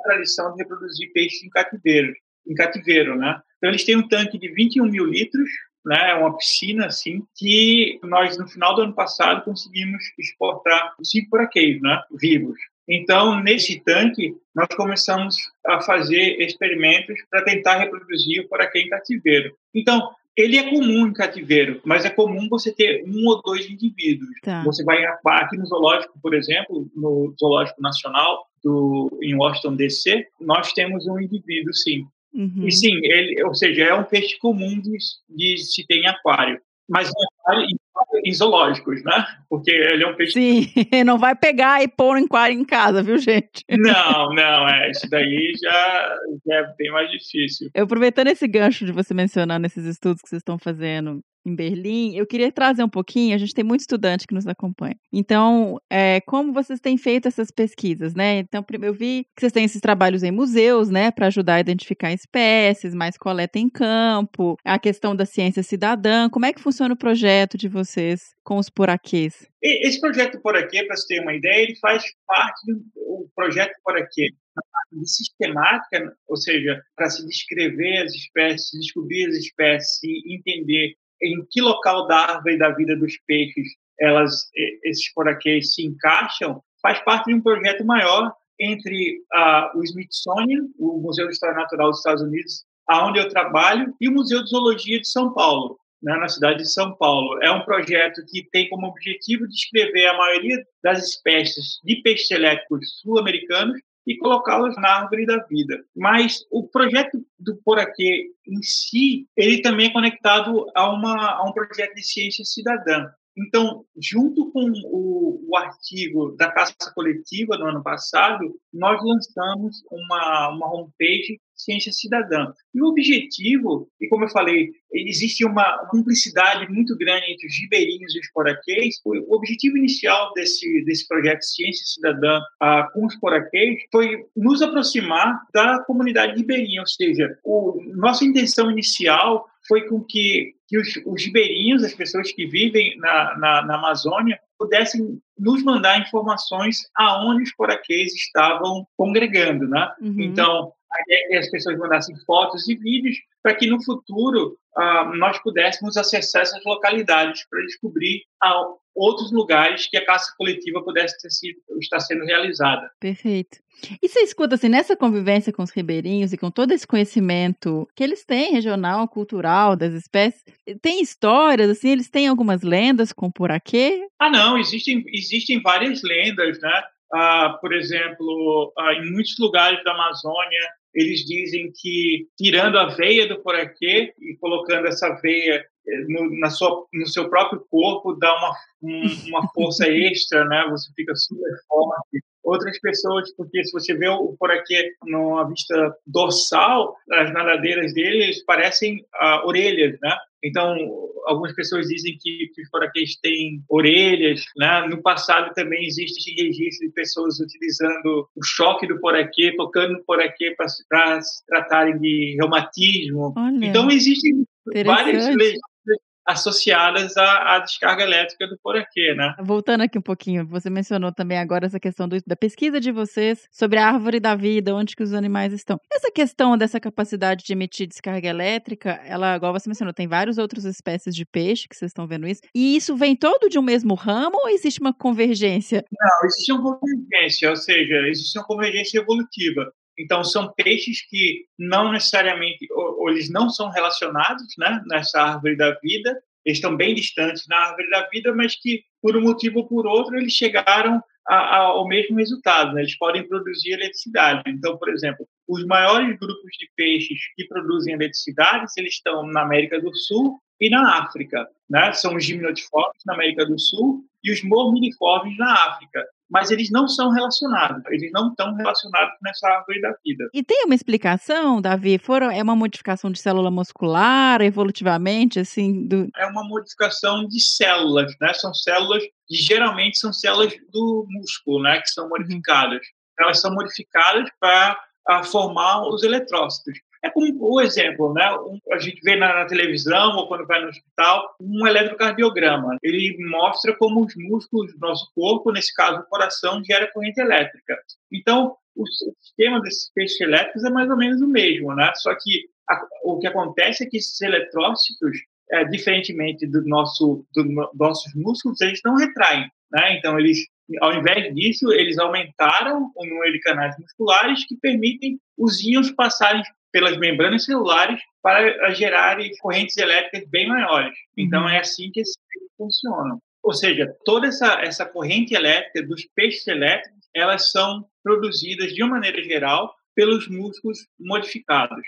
tradição de reproduzir peixes em cativeiro, em cativeiro, né? Então, eles têm um tanque de 21 mil litros, né? Uma piscina, assim, que nós, no final do ano passado, conseguimos exportar cinco poraquês, né? Vivos. Então, nesse tanque, nós começamos a fazer experimentos para tentar reproduzir o poraquê em cativeiro. Então, ele é comum em cativeiro, mas é comum você ter um ou dois indivíduos. Tá. Você vai aqui no zoológico, por exemplo, no zoológico nacional do em Washington DC, nós temos um indivíduo, sim. Uhum. E sim, ele, ou seja, é um peixe comum de, de se ter em aquário, mas em, aquário, em, em zoológicos, né? Porque ele é um peixe Sim, (laughs) não vai pegar e pôr em aquário em casa, viu, gente? Não, não, é, isso daí já, já é bem mais difícil. Eu aproveitando esse gancho de você mencionando esses estudos que vocês estão fazendo em Berlim, eu queria trazer um pouquinho, a gente tem muito estudante que nos acompanha. Então, é, como vocês têm feito essas pesquisas, né? Então, eu vi que vocês têm esses trabalhos em museus, né, para ajudar a identificar espécies, mais coleta em campo, a questão da ciência cidadã. Como é que funciona o projeto de vocês com os poraquês? Esse projeto Por Aqui, para você ter uma ideia, ele faz parte do projeto Por Aqui, na parte de sistemática, ou seja, para se descrever as espécies, descobrir as espécies entender em que local da árvore da vida dos peixes elas, esses poraquês se encaixam, faz parte de um projeto maior entre ah, o Smithsonian, o Museu de História Natural dos Estados Unidos, aonde eu trabalho, e o Museu de Zoologia de São Paulo, né, na cidade de São Paulo. É um projeto que tem como objetivo descrever a maioria das espécies de peixes elétricos sul-americanos e colocá-los na árvore da vida. Mas o projeto do Poraquê em si, ele também é conectado a, uma, a um projeto de ciência cidadã. Então, junto com o, o artigo da caça coletiva do ano passado, nós lançamos uma, uma homepage Ciência Cidadã. E o objetivo, e como eu falei, existe uma cumplicidade muito grande entre os ribeirinhos e os poraquês. O, objetivo inicial desse, desse projeto Ciência Cidadã ah, com os poraquês foi nos aproximar da comunidade ribeirinha, ou seja, o, nossa intenção inicial foi com que, que os, os ribeirinhos, as pessoas que vivem na, na, na Amazônia, pudessem nos mandar informações aonde os poraquês estavam congregando, né? Uhum. Então, a ideia é que as pessoas mandassem fotos e vídeos para que no futuro ah, nós pudéssemos acessar essas localidades para descobrir ah, outros lugares que a caça coletiva pudesse ter sido, estar sendo realizada. Perfeito. E você escuta assim, nessa convivência com os ribeirinhos e com todo esse conhecimento que eles têm, regional, cultural, das espécies, tem histórias, assim, eles têm algumas lendas com poraquê? Ah, não, existem, existem várias lendas, né? Ah, por exemplo, em muitos lugares da Amazônia, eles dizem que tirando a veia do poraquê e colocando essa veia eh, no, na sua, no seu próprio corpo dá uma, um- (laughs) uma força extra, né? Você fica super forte. Outras pessoas, porque se você vê o poraquê numa vista dorsal, as nadadeiras dele eles parecem ah, orelhas, né? Então, algumas pessoas dizem que, que os poraquês têm orelhas, né? No passado também existe registro de pessoas utilizando o choque do poraquê, tocando no poraquê para se tratarem de reumatismo. Olha, Então, existem várias interessante. Associadas à, à descarga elétrica do poraquê, né? Voltando aqui um pouquinho, você mencionou também agora essa questão do- da pesquisa de vocês sobre a árvore da vida, onde que os animais estão. Essa questão dessa capacidade de emitir descarga elétrica, ela, igual você mencionou, tem várias outras espécies de peixe que vocês estão vendo isso. E isso vem todo de um mesmo ramo ou existe uma convergência? Não, existe uma convergência, ou seja, existe uma convergência evolutiva. Então, são peixes que não necessariamente, ou, ou eles não são relacionados né, nessa árvore da vida, eles estão bem distantes na árvore da vida, mas que, por um motivo ou por outro, eles chegaram a- a- ao mesmo resultado, né? eles podem produzir eletricidade. Então, por exemplo, os maiores grupos de peixes que produzem eletricidade, eles estão na América do Sul e na África. Né? São os gimnotiformes na América do Sul e os morminiformes na África mas eles não são relacionados, eles não estão relacionados nessa árvore da vida. E tem uma explicação, Davi? Foram, é uma modificação de célula muscular, evolutivamente, assim? Do... É uma modificação de células, né? São células que geralmente são células do músculo, né? Que são uhum. modificadas. Elas são modificadas para formar os eletrócitos. É como o exemplo, né? A gente vê na, na, televisão ou quando vai no hospital um eletrocardiograma. Ele mostra como os músculos do nosso corpo, nesse caso o coração, gera corrente elétrica. Então, o sistema desses peixes elétricos é mais ou menos o mesmo, né? Só que a, o que acontece é que esses eletrócitos, é, diferentemente do nosso, do, nossos músculos, eles não retraem, né? Então, eles ao invés disso, eles aumentaram o número de canais musculares que permitem os íons passarem pelas membranas celulares para gerar correntes elétricas bem maiores. Então, uhum. é assim que esses peixes funcionam. Ou seja, toda essa, essa corrente elétrica dos peixes elétricos, elas são produzidas, de uma maneira geral, pelos músculos modificados.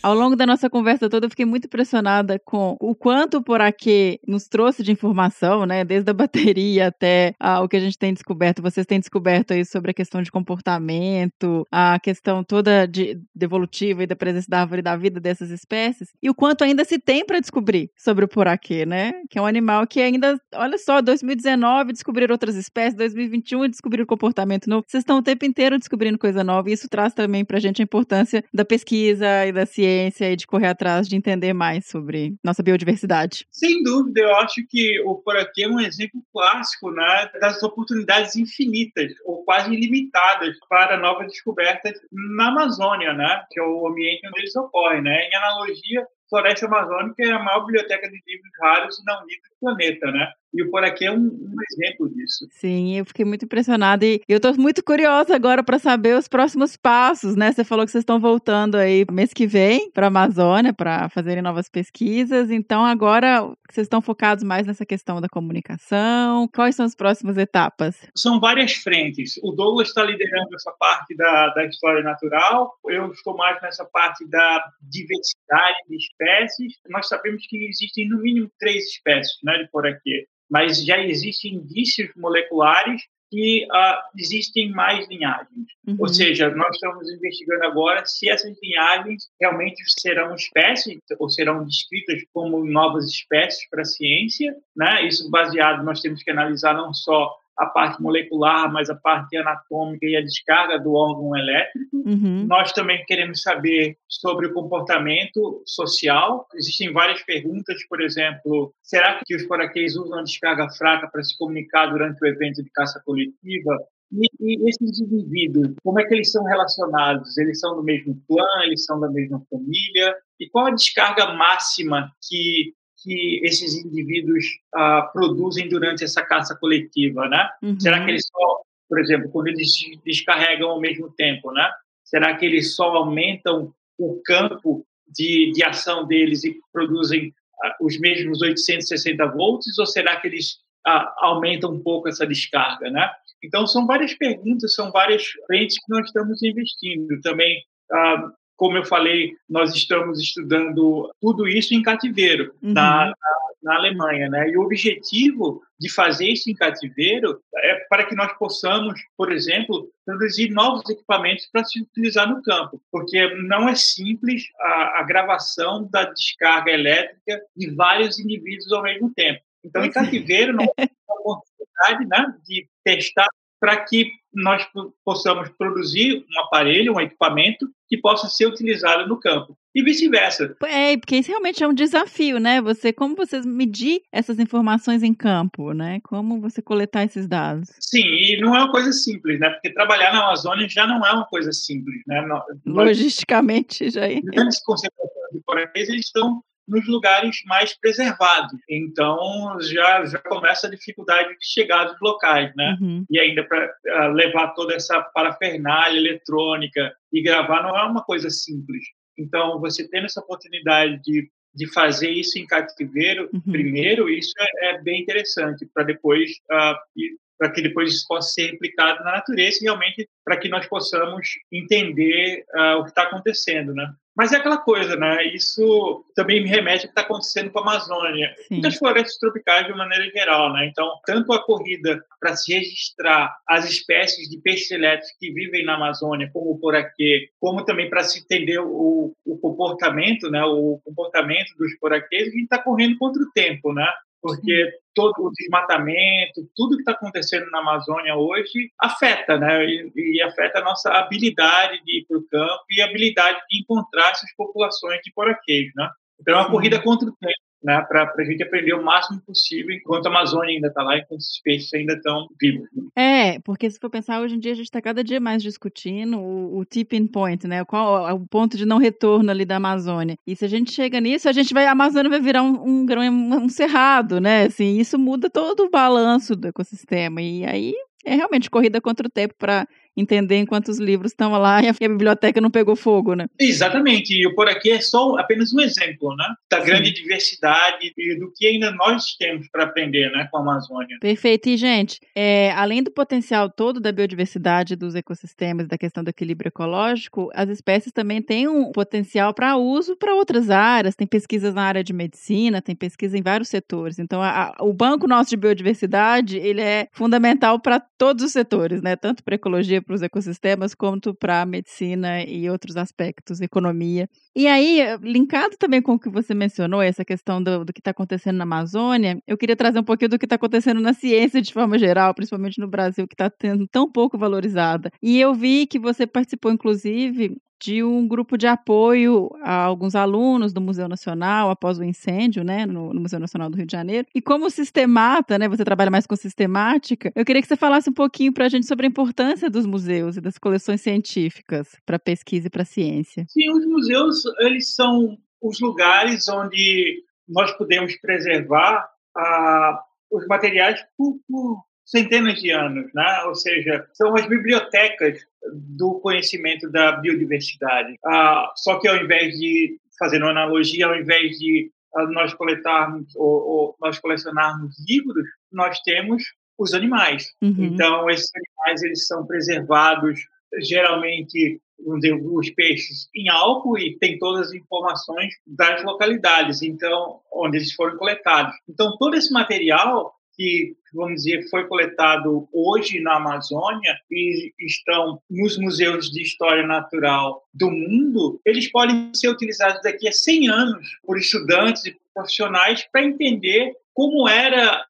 Ao longo da nossa conversa toda, eu fiquei muito impressionada com o quanto o Poraquê nos trouxe de informação, né? Desde a bateria até ah, o que a gente tem descoberto. Vocês têm descoberto aí sobre a questão de comportamento, a questão toda de, de evolutiva e da presença da árvore da vida dessas espécies, e o quanto ainda se tem para descobrir sobre o Poraquê, né? Que é um animal que ainda, olha só, 2019 descobriram outras espécies, 2021 descobriram comportamento novo. Vocês estão o tempo inteiro descobrindo coisa nova, e isso traz também para a gente a importância da pesquisa e da ciência e de correr atrás de entender mais sobre nossa biodiversidade. Sem dúvida, eu acho que o Poraquê é um exemplo clássico né, das oportunidades infinitas ou quase ilimitadas para novas descobertas na Amazônia, né, que é o ambiente onde eles ocorrem. Né? Em analogia, Floresta Amazônica é a maior biblioteca de livros raros e não do planeta, né? E o Por Aqui é um, um, exemplo disso. Sim, eu fiquei muito impressionada e eu estou muito curiosa agora para saber os próximos passos, né? Você falou que vocês estão voltando aí mês que vem para a Amazônia para fazerem novas pesquisas. Então agora vocês estão focados mais nessa questão da comunicação. Quais são as próximas etapas? São várias frentes. O Douglas está liderando essa parte da, da história natural. Eu estou mais nessa parte da diversidade de espécies. Nós sabemos que existem no mínimo três espécies, né, de por aqui mas já existem indícios moleculares que uh, existem mais linhagens. Uhum. Ou seja, nós estamos investigando agora se essas linhagens realmente serão espécies ou serão descritas como novas espécies para a ciência. Né? Isso baseado, nós temos que analisar não só a parte molecular, mas a parte anatômica e a descarga do órgão elétrico. Uhum. Nós também queremos saber sobre o comportamento social. Existem várias perguntas, por exemplo, será que os coraquês usam a descarga fraca para se comunicar durante o evento de caça coletiva? E, e, esses indivíduos, como é que eles são relacionados? Eles são do mesmo clã? Eles são da mesma família? E qual a descarga máxima que que esses indivíduos uh, produzem durante essa caça coletiva, né? Uhum. Será que eles só, por exemplo, quando eles descarregam ao mesmo tempo, né? Será que eles só aumentam o campo de, de ação deles e produzem uh, os mesmos 860 volts ou será que eles uh, aumentam um pouco essa descarga, né? Então são várias perguntas, são várias frentes que nós estamos investindo também. Uh, como eu falei, nós estamos estudando tudo isso em cativeiro, uhum. na, na, na, Alemanha. Né? E o objetivo de fazer isso em cativeiro é para que nós possamos, por exemplo, produzir novos equipamentos para se utilizar no campo, porque não é simples a, a gravação da descarga elétrica de vários indivíduos ao mesmo tempo. Então, em cativeiro, nós (laughs) temos a oportunidade né, de testar para que nós possamos produzir um aparelho, um equipamento que possa ser utilizado no campo e vice-versa. É, porque isso realmente é um desafio, né? Você como você medir essas informações em campo, né? Como você coletar esses dados? Sim, e não é uma coisa simples, né? Porque trabalhar na Amazônia já não é uma coisa simples, né? Logisticamente já é. Grandes concentrações de corais, eles estão nos lugares mais preservados. Então, já, já começa a dificuldade de chegar dos locais, né? Uhum. E ainda para ah, levar toda essa parafernália eletrônica e gravar não é uma coisa simples. Então, você tendo essa oportunidade de, de fazer isso em cativeiro, uhum. primeiro, isso é, é, bem interessante, para depois uh, ir para que depois isso possa ser replicado na natureza e realmente para que nós possamos entender uh, o que está acontecendo, né? Mas é aquela coisa, né? Isso também me remete ao que está acontecendo com a Amazônia Sim. e das florestas tropicais de maneira geral, né? Então, tanto a corrida para se registrar as espécies de peixes elétricos que vivem na Amazônia, como o poraquê, como também para se entender o, o comportamento, né? O comportamento dos poraquês, a gente está correndo contra o tempo, né? Porque todo o desmatamento, tudo que está acontecendo na Amazônia hoje afeta, né? E, e, afeta a nossa habilidade de ir para o campo e a habilidade de encontrar essas populações de poraqueiros, né? Então é uma corrida contra o tempo né, para a gente aprender o máximo possível enquanto a Amazônia ainda está lá, enquanto os peixes ainda estão vivos. É, porque se for pensar, hoje em dia a gente está cada dia mais discutindo o, o, tipping point, né? Qual o ponto de não retorno ali da Amazônia. E se a gente chega nisso, a gente vai, a Amazônia vai virar um, grão, um, um cerrado, né? Assim, isso muda todo o balanço do ecossistema. E aí é realmente corrida contra o tempo para entender enquanto os livros estão lá e a, biblioteca não pegou fogo, né? Exatamente. E o por aqui é só apenas um exemplo, né? Da grande Sim. diversidade e do que ainda nós temos para aprender, né, com a Amazônia. Perfeito. E gente, é, além do potencial todo da biodiversidade dos ecossistemas, da questão do equilíbrio ecológico, as espécies também têm um potencial para uso para outras áreas. Tem pesquisas na área de medicina, tem pesquisa em vários setores. Então, a, a, o banco nosso de biodiversidade ele é fundamental para todos os setores, né? Tanto para ecologia para os ecossistemas, quanto para a medicina e outros aspectos, economia. E aí, linkado também com o que você mencionou, essa questão do, do que está acontecendo na Amazônia, eu queria trazer um pouquinho do que está acontecendo na ciência de forma geral, principalmente no Brasil, que está sendo tão pouco valorizada. E eu vi que você participou, inclusive, de um grupo de apoio a alguns alunos do Museu Nacional após o incêndio, né, no, no, Museu Nacional do Rio de Janeiro. E como sistemata, né, você trabalha mais com sistemática, eu queria que você falasse um pouquinho para a gente sobre a importância dos museus e das coleções científicas para pesquisa e para ciência. Sim, os museus, eles são os lugares onde nós podemos preservar ah, os materiais por, por centenas de anos, né? ou seja, são as bibliotecas do conhecimento da biodiversidade. Ah, só que ao invés de fazer uma analogia, ao invés de ah, nós coletarmos ou, ou, nós colecionarmos livros, nós temos os animais. Uhum. Então esses animais eles são preservados geralmente dizer, os peixes em álcool e tem todas as informações das localidades, então onde eles foram coletados. Então todo esse material que, vamos dizer, foi coletado hoje na Amazônia e estão nos museus de história natural do mundo, eles podem ser utilizados daqui a 100 anos por estudantes e profissionais para entender como era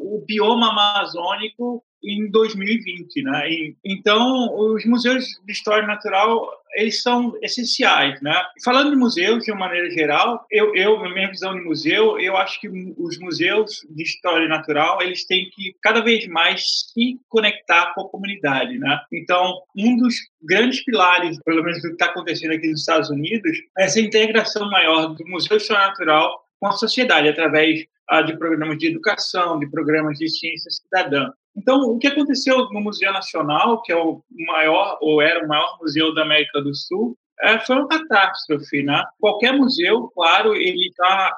o bioma amazônico em 2020, né? Então, os museus de história natural eles são essenciais, né? Falando de museus de uma maneira geral, eu, eu minha visão de museu, eu acho que os museus de história natural eles têm que cada vez mais se conectar com a comunidade, né? Então, um dos grandes pilares, pelo menos do que está acontecendo aqui nos Estados Unidos, é essa integração maior do museu de história natural com a sociedade através ah, de programas de educação, de programas de ciência cidadã. Então, o que aconteceu no Museu Nacional, que é o maior, ou era o maior museu da América do Sul, é, foi uma catástrofe, né? Qualquer museu, claro, ele está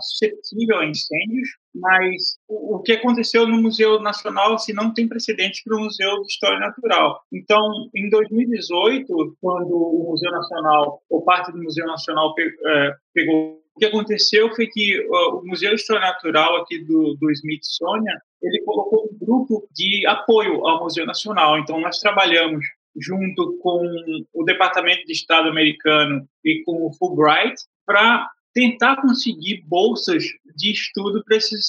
suscetível a incêndios, mas o, o, que aconteceu no Museu Nacional, assim, não tem precedente para o Museu de História Natural. Então, em 2018, quando o Museu Nacional, ou parte do Museu Nacional é, pegou o que aconteceu foi que uh, o Museu de História Natural aqui do, do Smithsonian, ele colocou um grupo de apoio ao Museu Nacional. Então, nós trabalhamos junto com o Departamento de Estado americano e com o Fulbright para tentar conseguir bolsas de estudo para esses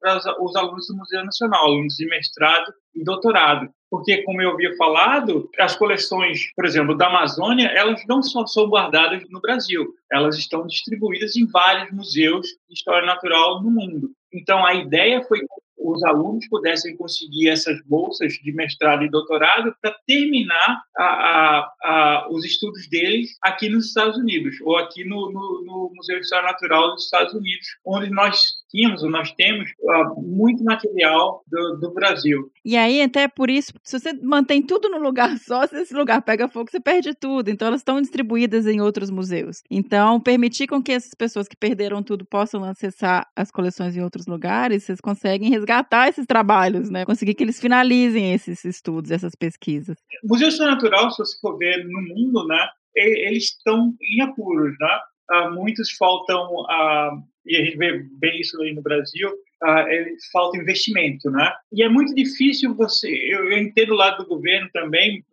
para os alunos do Museu Nacional, alunos de mestrado e doutorado. Porque, como eu havia falado, as coleções, por exemplo, da Amazônia, elas não só são guardadas no Brasil, elas estão distribuídas em vários museus de história natural no mundo. Então, a ideia foi os alunos pudessem conseguir essas bolsas de mestrado e doutorado para terminar a, a, a, os estudos deles aqui nos Estados Unidos, ou aqui no, no, no Museu de História Natural dos Estados Unidos, onde nós tínhamos, nós temos, uh, muito material do, do, Brasil. E aí, até por isso, se você mantém tudo no lugar (laughs) só, se esse lugar pega fogo, você perde tudo. Então, elas estão distribuídas em outros museus. Então, permitir com que essas pessoas que perderam tudo possam acessar as coleções em outros lugares, vocês conseguem resgatar resgatar esses trabalhos, né? Conseguir que eles finalizem esses estudos, essas pesquisas. O Museu de História Natural, se você for ver no mundo, né, eles estão em apuros, né? Uh, muitos faltam, uh, e a gente vê bem isso aí no Brasil, uh, falta investimento, né? E é muito difícil você, eu, eu entendo o lado do governo também,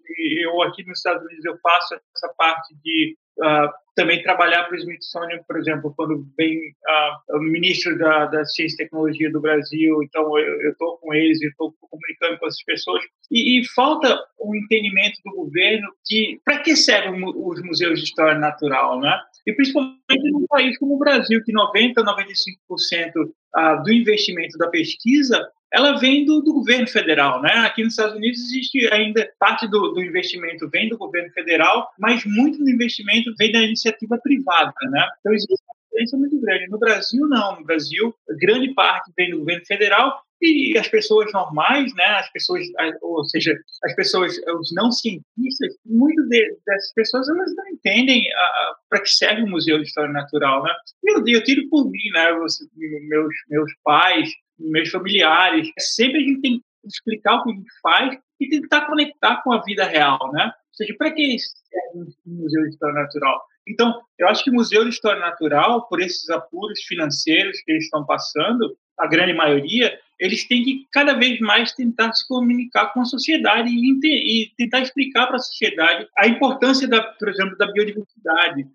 eu aqui nos Estados Unidos eu faço essa parte de uh, também trabalhar para o Smithsonian, por exemplo, quando vem uh, o ministro da, da Ciência e Tecnologia do Brasil, então eu estou com eles, estou comunicando com essas pessoas, e, e, falta um entendimento do governo de para que servem os museus de história natural, né? E principalmente num país como o Brasil, que 90, 95% uh, do investimento da pesquisa ela vem do, do, governo federal, né? Aqui nos Estados Unidos existe ainda parte do, do, investimento vem do governo federal, mas muito do investimento vem da iniciativa privada, né? Então existe uma diferença muito grande. No Brasil não, no Brasil grande parte vem do governo federal e as pessoas normais, né? As pessoas, ou seja, as pessoas, os não cientistas, muitas dessas pessoas elas não entendem para que serve o Museu de História Natural, né? Eu, eu tiro por mim, né? Meus meus pais meus familiares. Sempre a gente tem que explicar o que a gente faz e tentar conectar com a vida real, né? Ou seja, para que serve um museu de história natural? Então, eu acho que o Museu de História Natural, por esses apuros financeiros que eles estão passando, a grande maioria, eles têm que cada vez mais tentar se comunicar com a sociedade e, e tentar explicar para a sociedade a importância, da, por exemplo, da biodiversidade.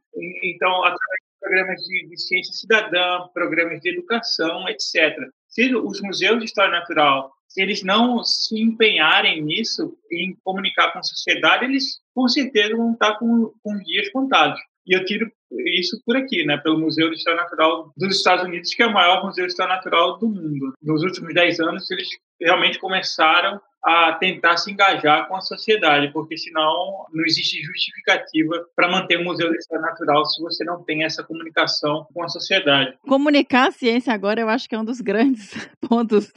Então, através de programas de, de ciência cidadã, programas de educação, etc se os museus de história natural, se eles não se empenharem nisso, em comunicar com a sociedade, eles com certeza vão estar com, com dias contados. E eu tiro isso por aqui, né, pelo Museu de História Natural dos Estados Unidos, que é o maior museu de história natural do mundo. Nos últimos 10 anos, eles realmente começaram a tentar se engajar com a sociedade, porque senão não existe justificativa para manter um museu de história natural se você não tem essa comunicação com a sociedade. Comunicar a ciência agora eu acho que é um dos grandes (laughs) pontos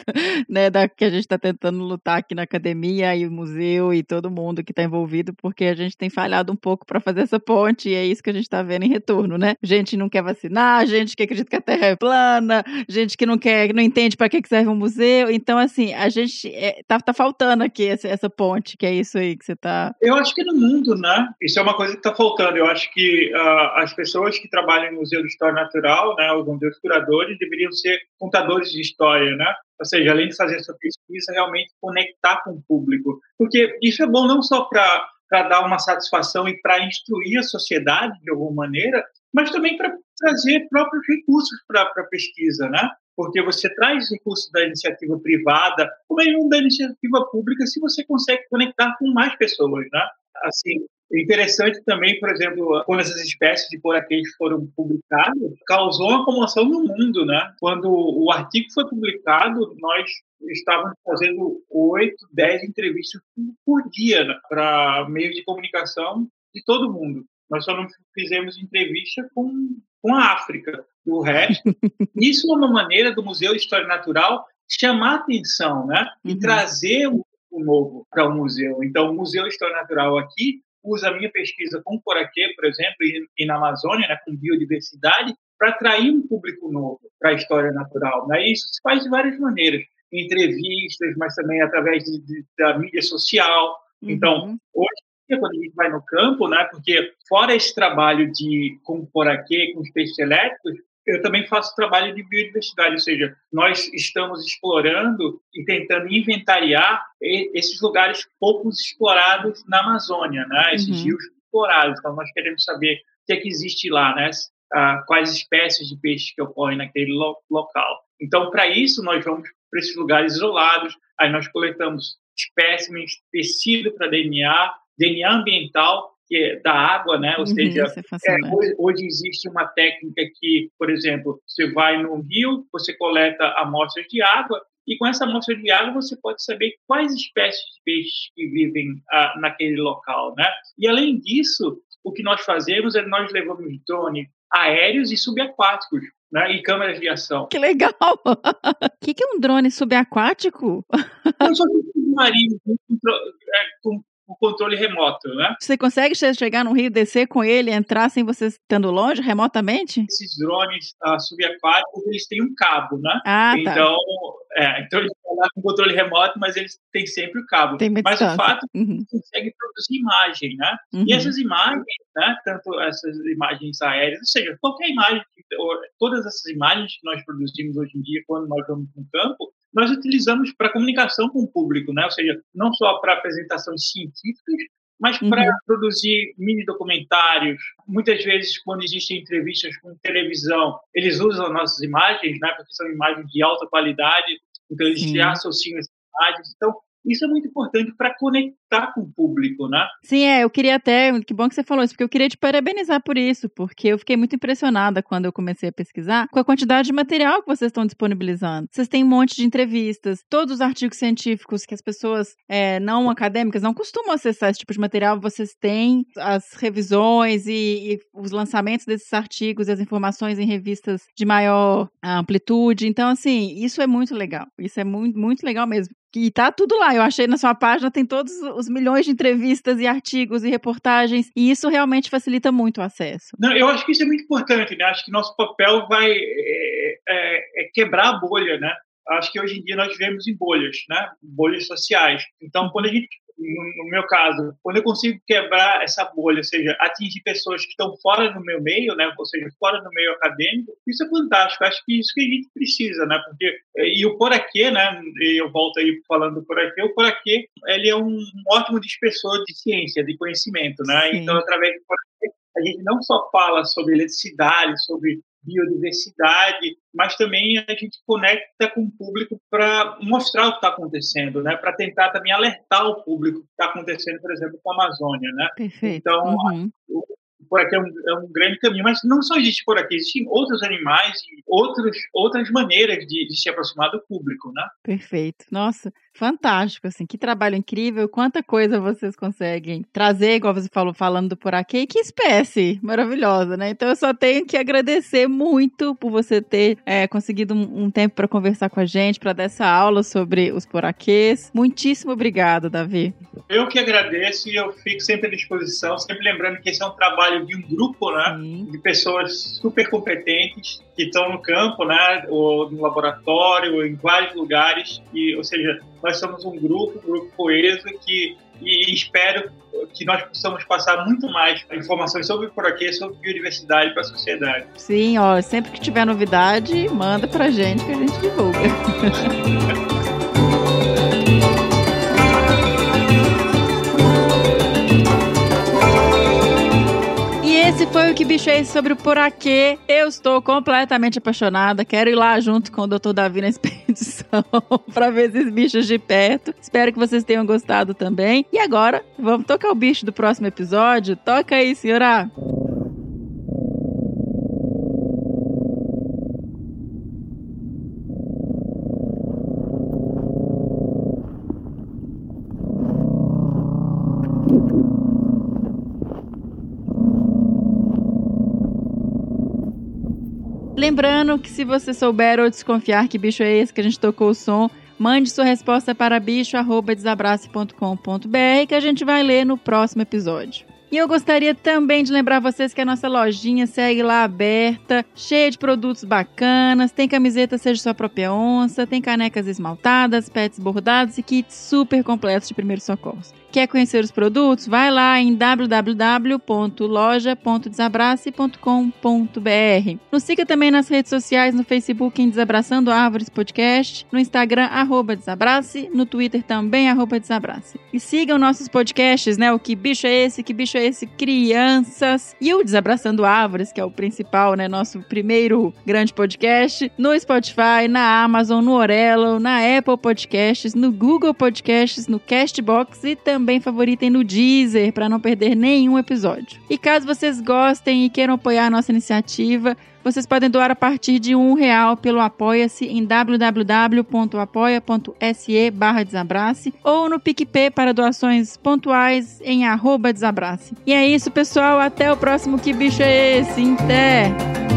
né, da, que a gente está tentando lutar aqui na academia e o museu e todo mundo que está envolvido, porque a gente tem falhado um pouco para fazer essa ponte e é isso que a gente está vendo em retorno, né? Gente não quer vacinar, gente que acredita que a Terra é plana, gente que não quer, que não entende para que serve um museu. Então, assim, a gente é, tá, tá faltando aqui essa, essa, ponte, que é isso aí que você está. Eu acho que no mundo, né? Isso é uma coisa que está faltando. Eu acho que uh, as pessoas que trabalham no Museu de História Natural, né, os museus curadores, deveriam ser contadores de história, né? Ou seja, além de fazer essa pesquisa, realmente conectar com o público. Porque isso é bom não só para para dar uma satisfação e para instruir a sociedade de alguma maneira, mas também para trazer próprios recursos para a pesquisa, né? porque você traz recursos da iniciativa privada, ou mesmo da iniciativa pública, se você consegue conectar com mais pessoas, né? Assim, é interessante também, por exemplo, quando essas espécies de poraquês foram publicadas, causou uma comoção no mundo, né? Quando o artigo foi publicado, nós estávamos fazendo oito, dez entrevistas por dia para meios de comunicação de todo mundo. Nós só não fizemos entrevista com, com a África. O resto, (laughs) isso é uma maneira do Museu de História Natural chamar atenção, né? E uhum. trazer um novo para o museu. Então, o Museu de História Natural aqui usa a minha pesquisa com Coraquê, por exemplo, e, e na Amazônia, né, com biodiversidade, para atrair um público novo para a história natural. Né? Isso se faz de várias maneiras, entrevistas, mas também através de, de, da mídia social. Então, uhum. hoje quando a gente vai no campo, né? Porque fora esse trabalho de com poraquê, com os peixes elétricos, eu também faço trabalho de biodiversidade, ou seja, nós estamos explorando e tentando inventariar esses lugares poucos explorados na Amazônia, né? Esses uhum. rios explorados. Então nós queremos saber o que é que existe lá, né? Ah, quais espécies de peixes que ocorrem naquele lo local. Então, para isso, nós vamos para esses lugares isolados, aí nós coletamos espécimes, tecido para DNA, DNA ambiental, que é da água, né? Ou uhum, seja, é, é hoje, hoje, existe uma técnica que, por exemplo, você vai no rio, você coleta amostras de água e com essa amostra de água você pode saber quais espécies de peixes que vivem ah, naquele local, né? E além disso, o que nós fazemos é nós levamos drones aéreos e subaquáticos né, e câmeras de ação. Que legal! O que, que é um drone subaquático? São submarinos com, com o controle remoto, né? Você consegue chegar no rio, descer com ele, entrar sem você estando longe, remotamente? Esses drones uh, subaquáticos, eles têm um cabo, né? Ah, tá. Então, é, então eles estão lá com controle remoto, mas eles têm sempre o cabo. Tem mas distância. o fato é que Uhum. consegue produzir imagem, né? Uhum. E essas imagens, né, tanto essas imagens aéreas, ou seja, qualquer imagem, ou todas essas imagens que nós produzimos hoje em dia, quando nós vamos no campo, nós utilizamos para comunicação com o público, né? Ou seja, não só para apresentações científicas, mas para Uhum. produzir mini documentários. Muitas vezes, quando existem entrevistas com televisão, eles usam nossas imagens, né? Porque são imagens de alta qualidade, então eles Sim. se associam essas imagens. Então, isso é muito importante para conectar com o público, né? Sim, é, eu queria até, que bom que você falou isso, porque eu queria te parabenizar por isso, porque eu fiquei muito impressionada quando eu comecei a pesquisar com a quantidade de material que vocês estão disponibilizando. Vocês têm um monte de entrevistas, todos os artigos científicos que as pessoas é, não acadêmicas não costumam acessar esse tipo de material, vocês têm as revisões e, e os lançamentos desses artigos as informações em revistas de maior amplitude. Então, assim, isso é muito legal. Isso é muito, muito legal mesmo. E tá tudo lá. Eu achei na sua página, tem todos os milhões de entrevistas e artigos e reportagens. E isso realmente facilita muito o acesso. Não, eu acho que isso é muito importante, né? Acho que nosso papel vai é, é, é quebrar a bolha, né? Acho que hoje em dia nós vivemos em bolhas, né? Bolhas sociais. Então, quando a gente, no, no meu caso, quando eu consigo quebrar essa bolha, ou seja, atingir pessoas que estão fora do meu meio, né? Ou seja, fora do meio acadêmico, isso é fantástico. Acho que isso que a gente precisa, né? Porque e o por aqui, né? E eu volto aí falando do por aqui. O por aqui, ele é um, ótimo dispersor de ciência, de conhecimento, né? Sim. Então, através do por aqui, a gente não só fala sobre eletricidade, sobre biodiversidade, mas também a gente conecta com o público para mostrar o que está acontecendo, né? Para tentar também alertar o público que está acontecendo, por exemplo, com a Amazônia, né? Perfeito. Então, Uhum. por aqui é um, é um grande caminho, mas não só existe por aqui, existem outros animais e outros, outras maneiras de, de se aproximar do público, né? Perfeito. Nossa, fantástico, assim, que trabalho incrível, quanta coisa vocês conseguem trazer, igual você falou, falando do por aqui, e que espécie maravilhosa, né? Então eu só tenho que agradecer muito por você ter é, conseguido um, um tempo para conversar com a gente, para dar essa aula sobre os poraquês. Muitíssimo obrigada, Davi. Eu que agradeço e eu fico sempre à disposição, sempre lembrando que esse é um trabalho de um grupo, né? Sim. de pessoas super competentes que estão no campo, né, ou no laboratório, ou em vários lugares, e, ou seja, nós somos um grupo, um grupo coeso que e espero que nós possamos passar muito mais informações sobre por aqui, sobre biodiversidade para a sociedade. Sim, ó, sempre que tiver novidade, manda pra gente que a gente divulga. (laughs) esse foi o que bicho é sobre o Poraquê. Eu estou completamente apaixonada. Quero ir lá junto com o Dr. Davi na expedição (laughs) para ver esses bichos de perto. Espero que vocês tenham gostado também. E agora, vamos tocar o bicho do próximo episódio? Toca aí, senhora. Lembrando que se você souber ou desconfiar que bicho é esse que a gente tocou o som, mande sua resposta para bicho@desabrace.com.br que a gente vai ler no próximo episódio. E eu gostaria também de lembrar vocês que a nossa lojinha segue lá aberta, cheia de produtos bacanas, tem camiseta seja sua própria onça, tem canecas esmaltadas, pets bordados e kits super completos de primeiros socorros. Quer conhecer os produtos? Vai lá em www.loja.desabrace.com.br. Nos siga também nas redes sociais, no Facebook em Desabraçando Árvores Podcast, no Instagram, arroba Desabrace, no Twitter também, arroba Desabrace. E sigam nossos podcasts, né? O Que Bicho é Esse? Que Bicho é Esse? Crianças. E o Desabraçando Árvores, que é o principal, né? Nosso primeiro grande podcast, no Spotify, na Amazon, no Orelo, na Apple Podcasts, no Google Podcasts, no Castbox e também favoritem no Deezer para não perder nenhum episódio. E caso vocês gostem e queiram apoiar a nossa iniciativa, vocês podem doar a partir de um real pelo Apoia-se em www.apoia.se barra Desabrace ou no PicPay para doações pontuais em arroba Desabrace. E é isso, pessoal. Até o próximo Que Bicho é Esse? Até!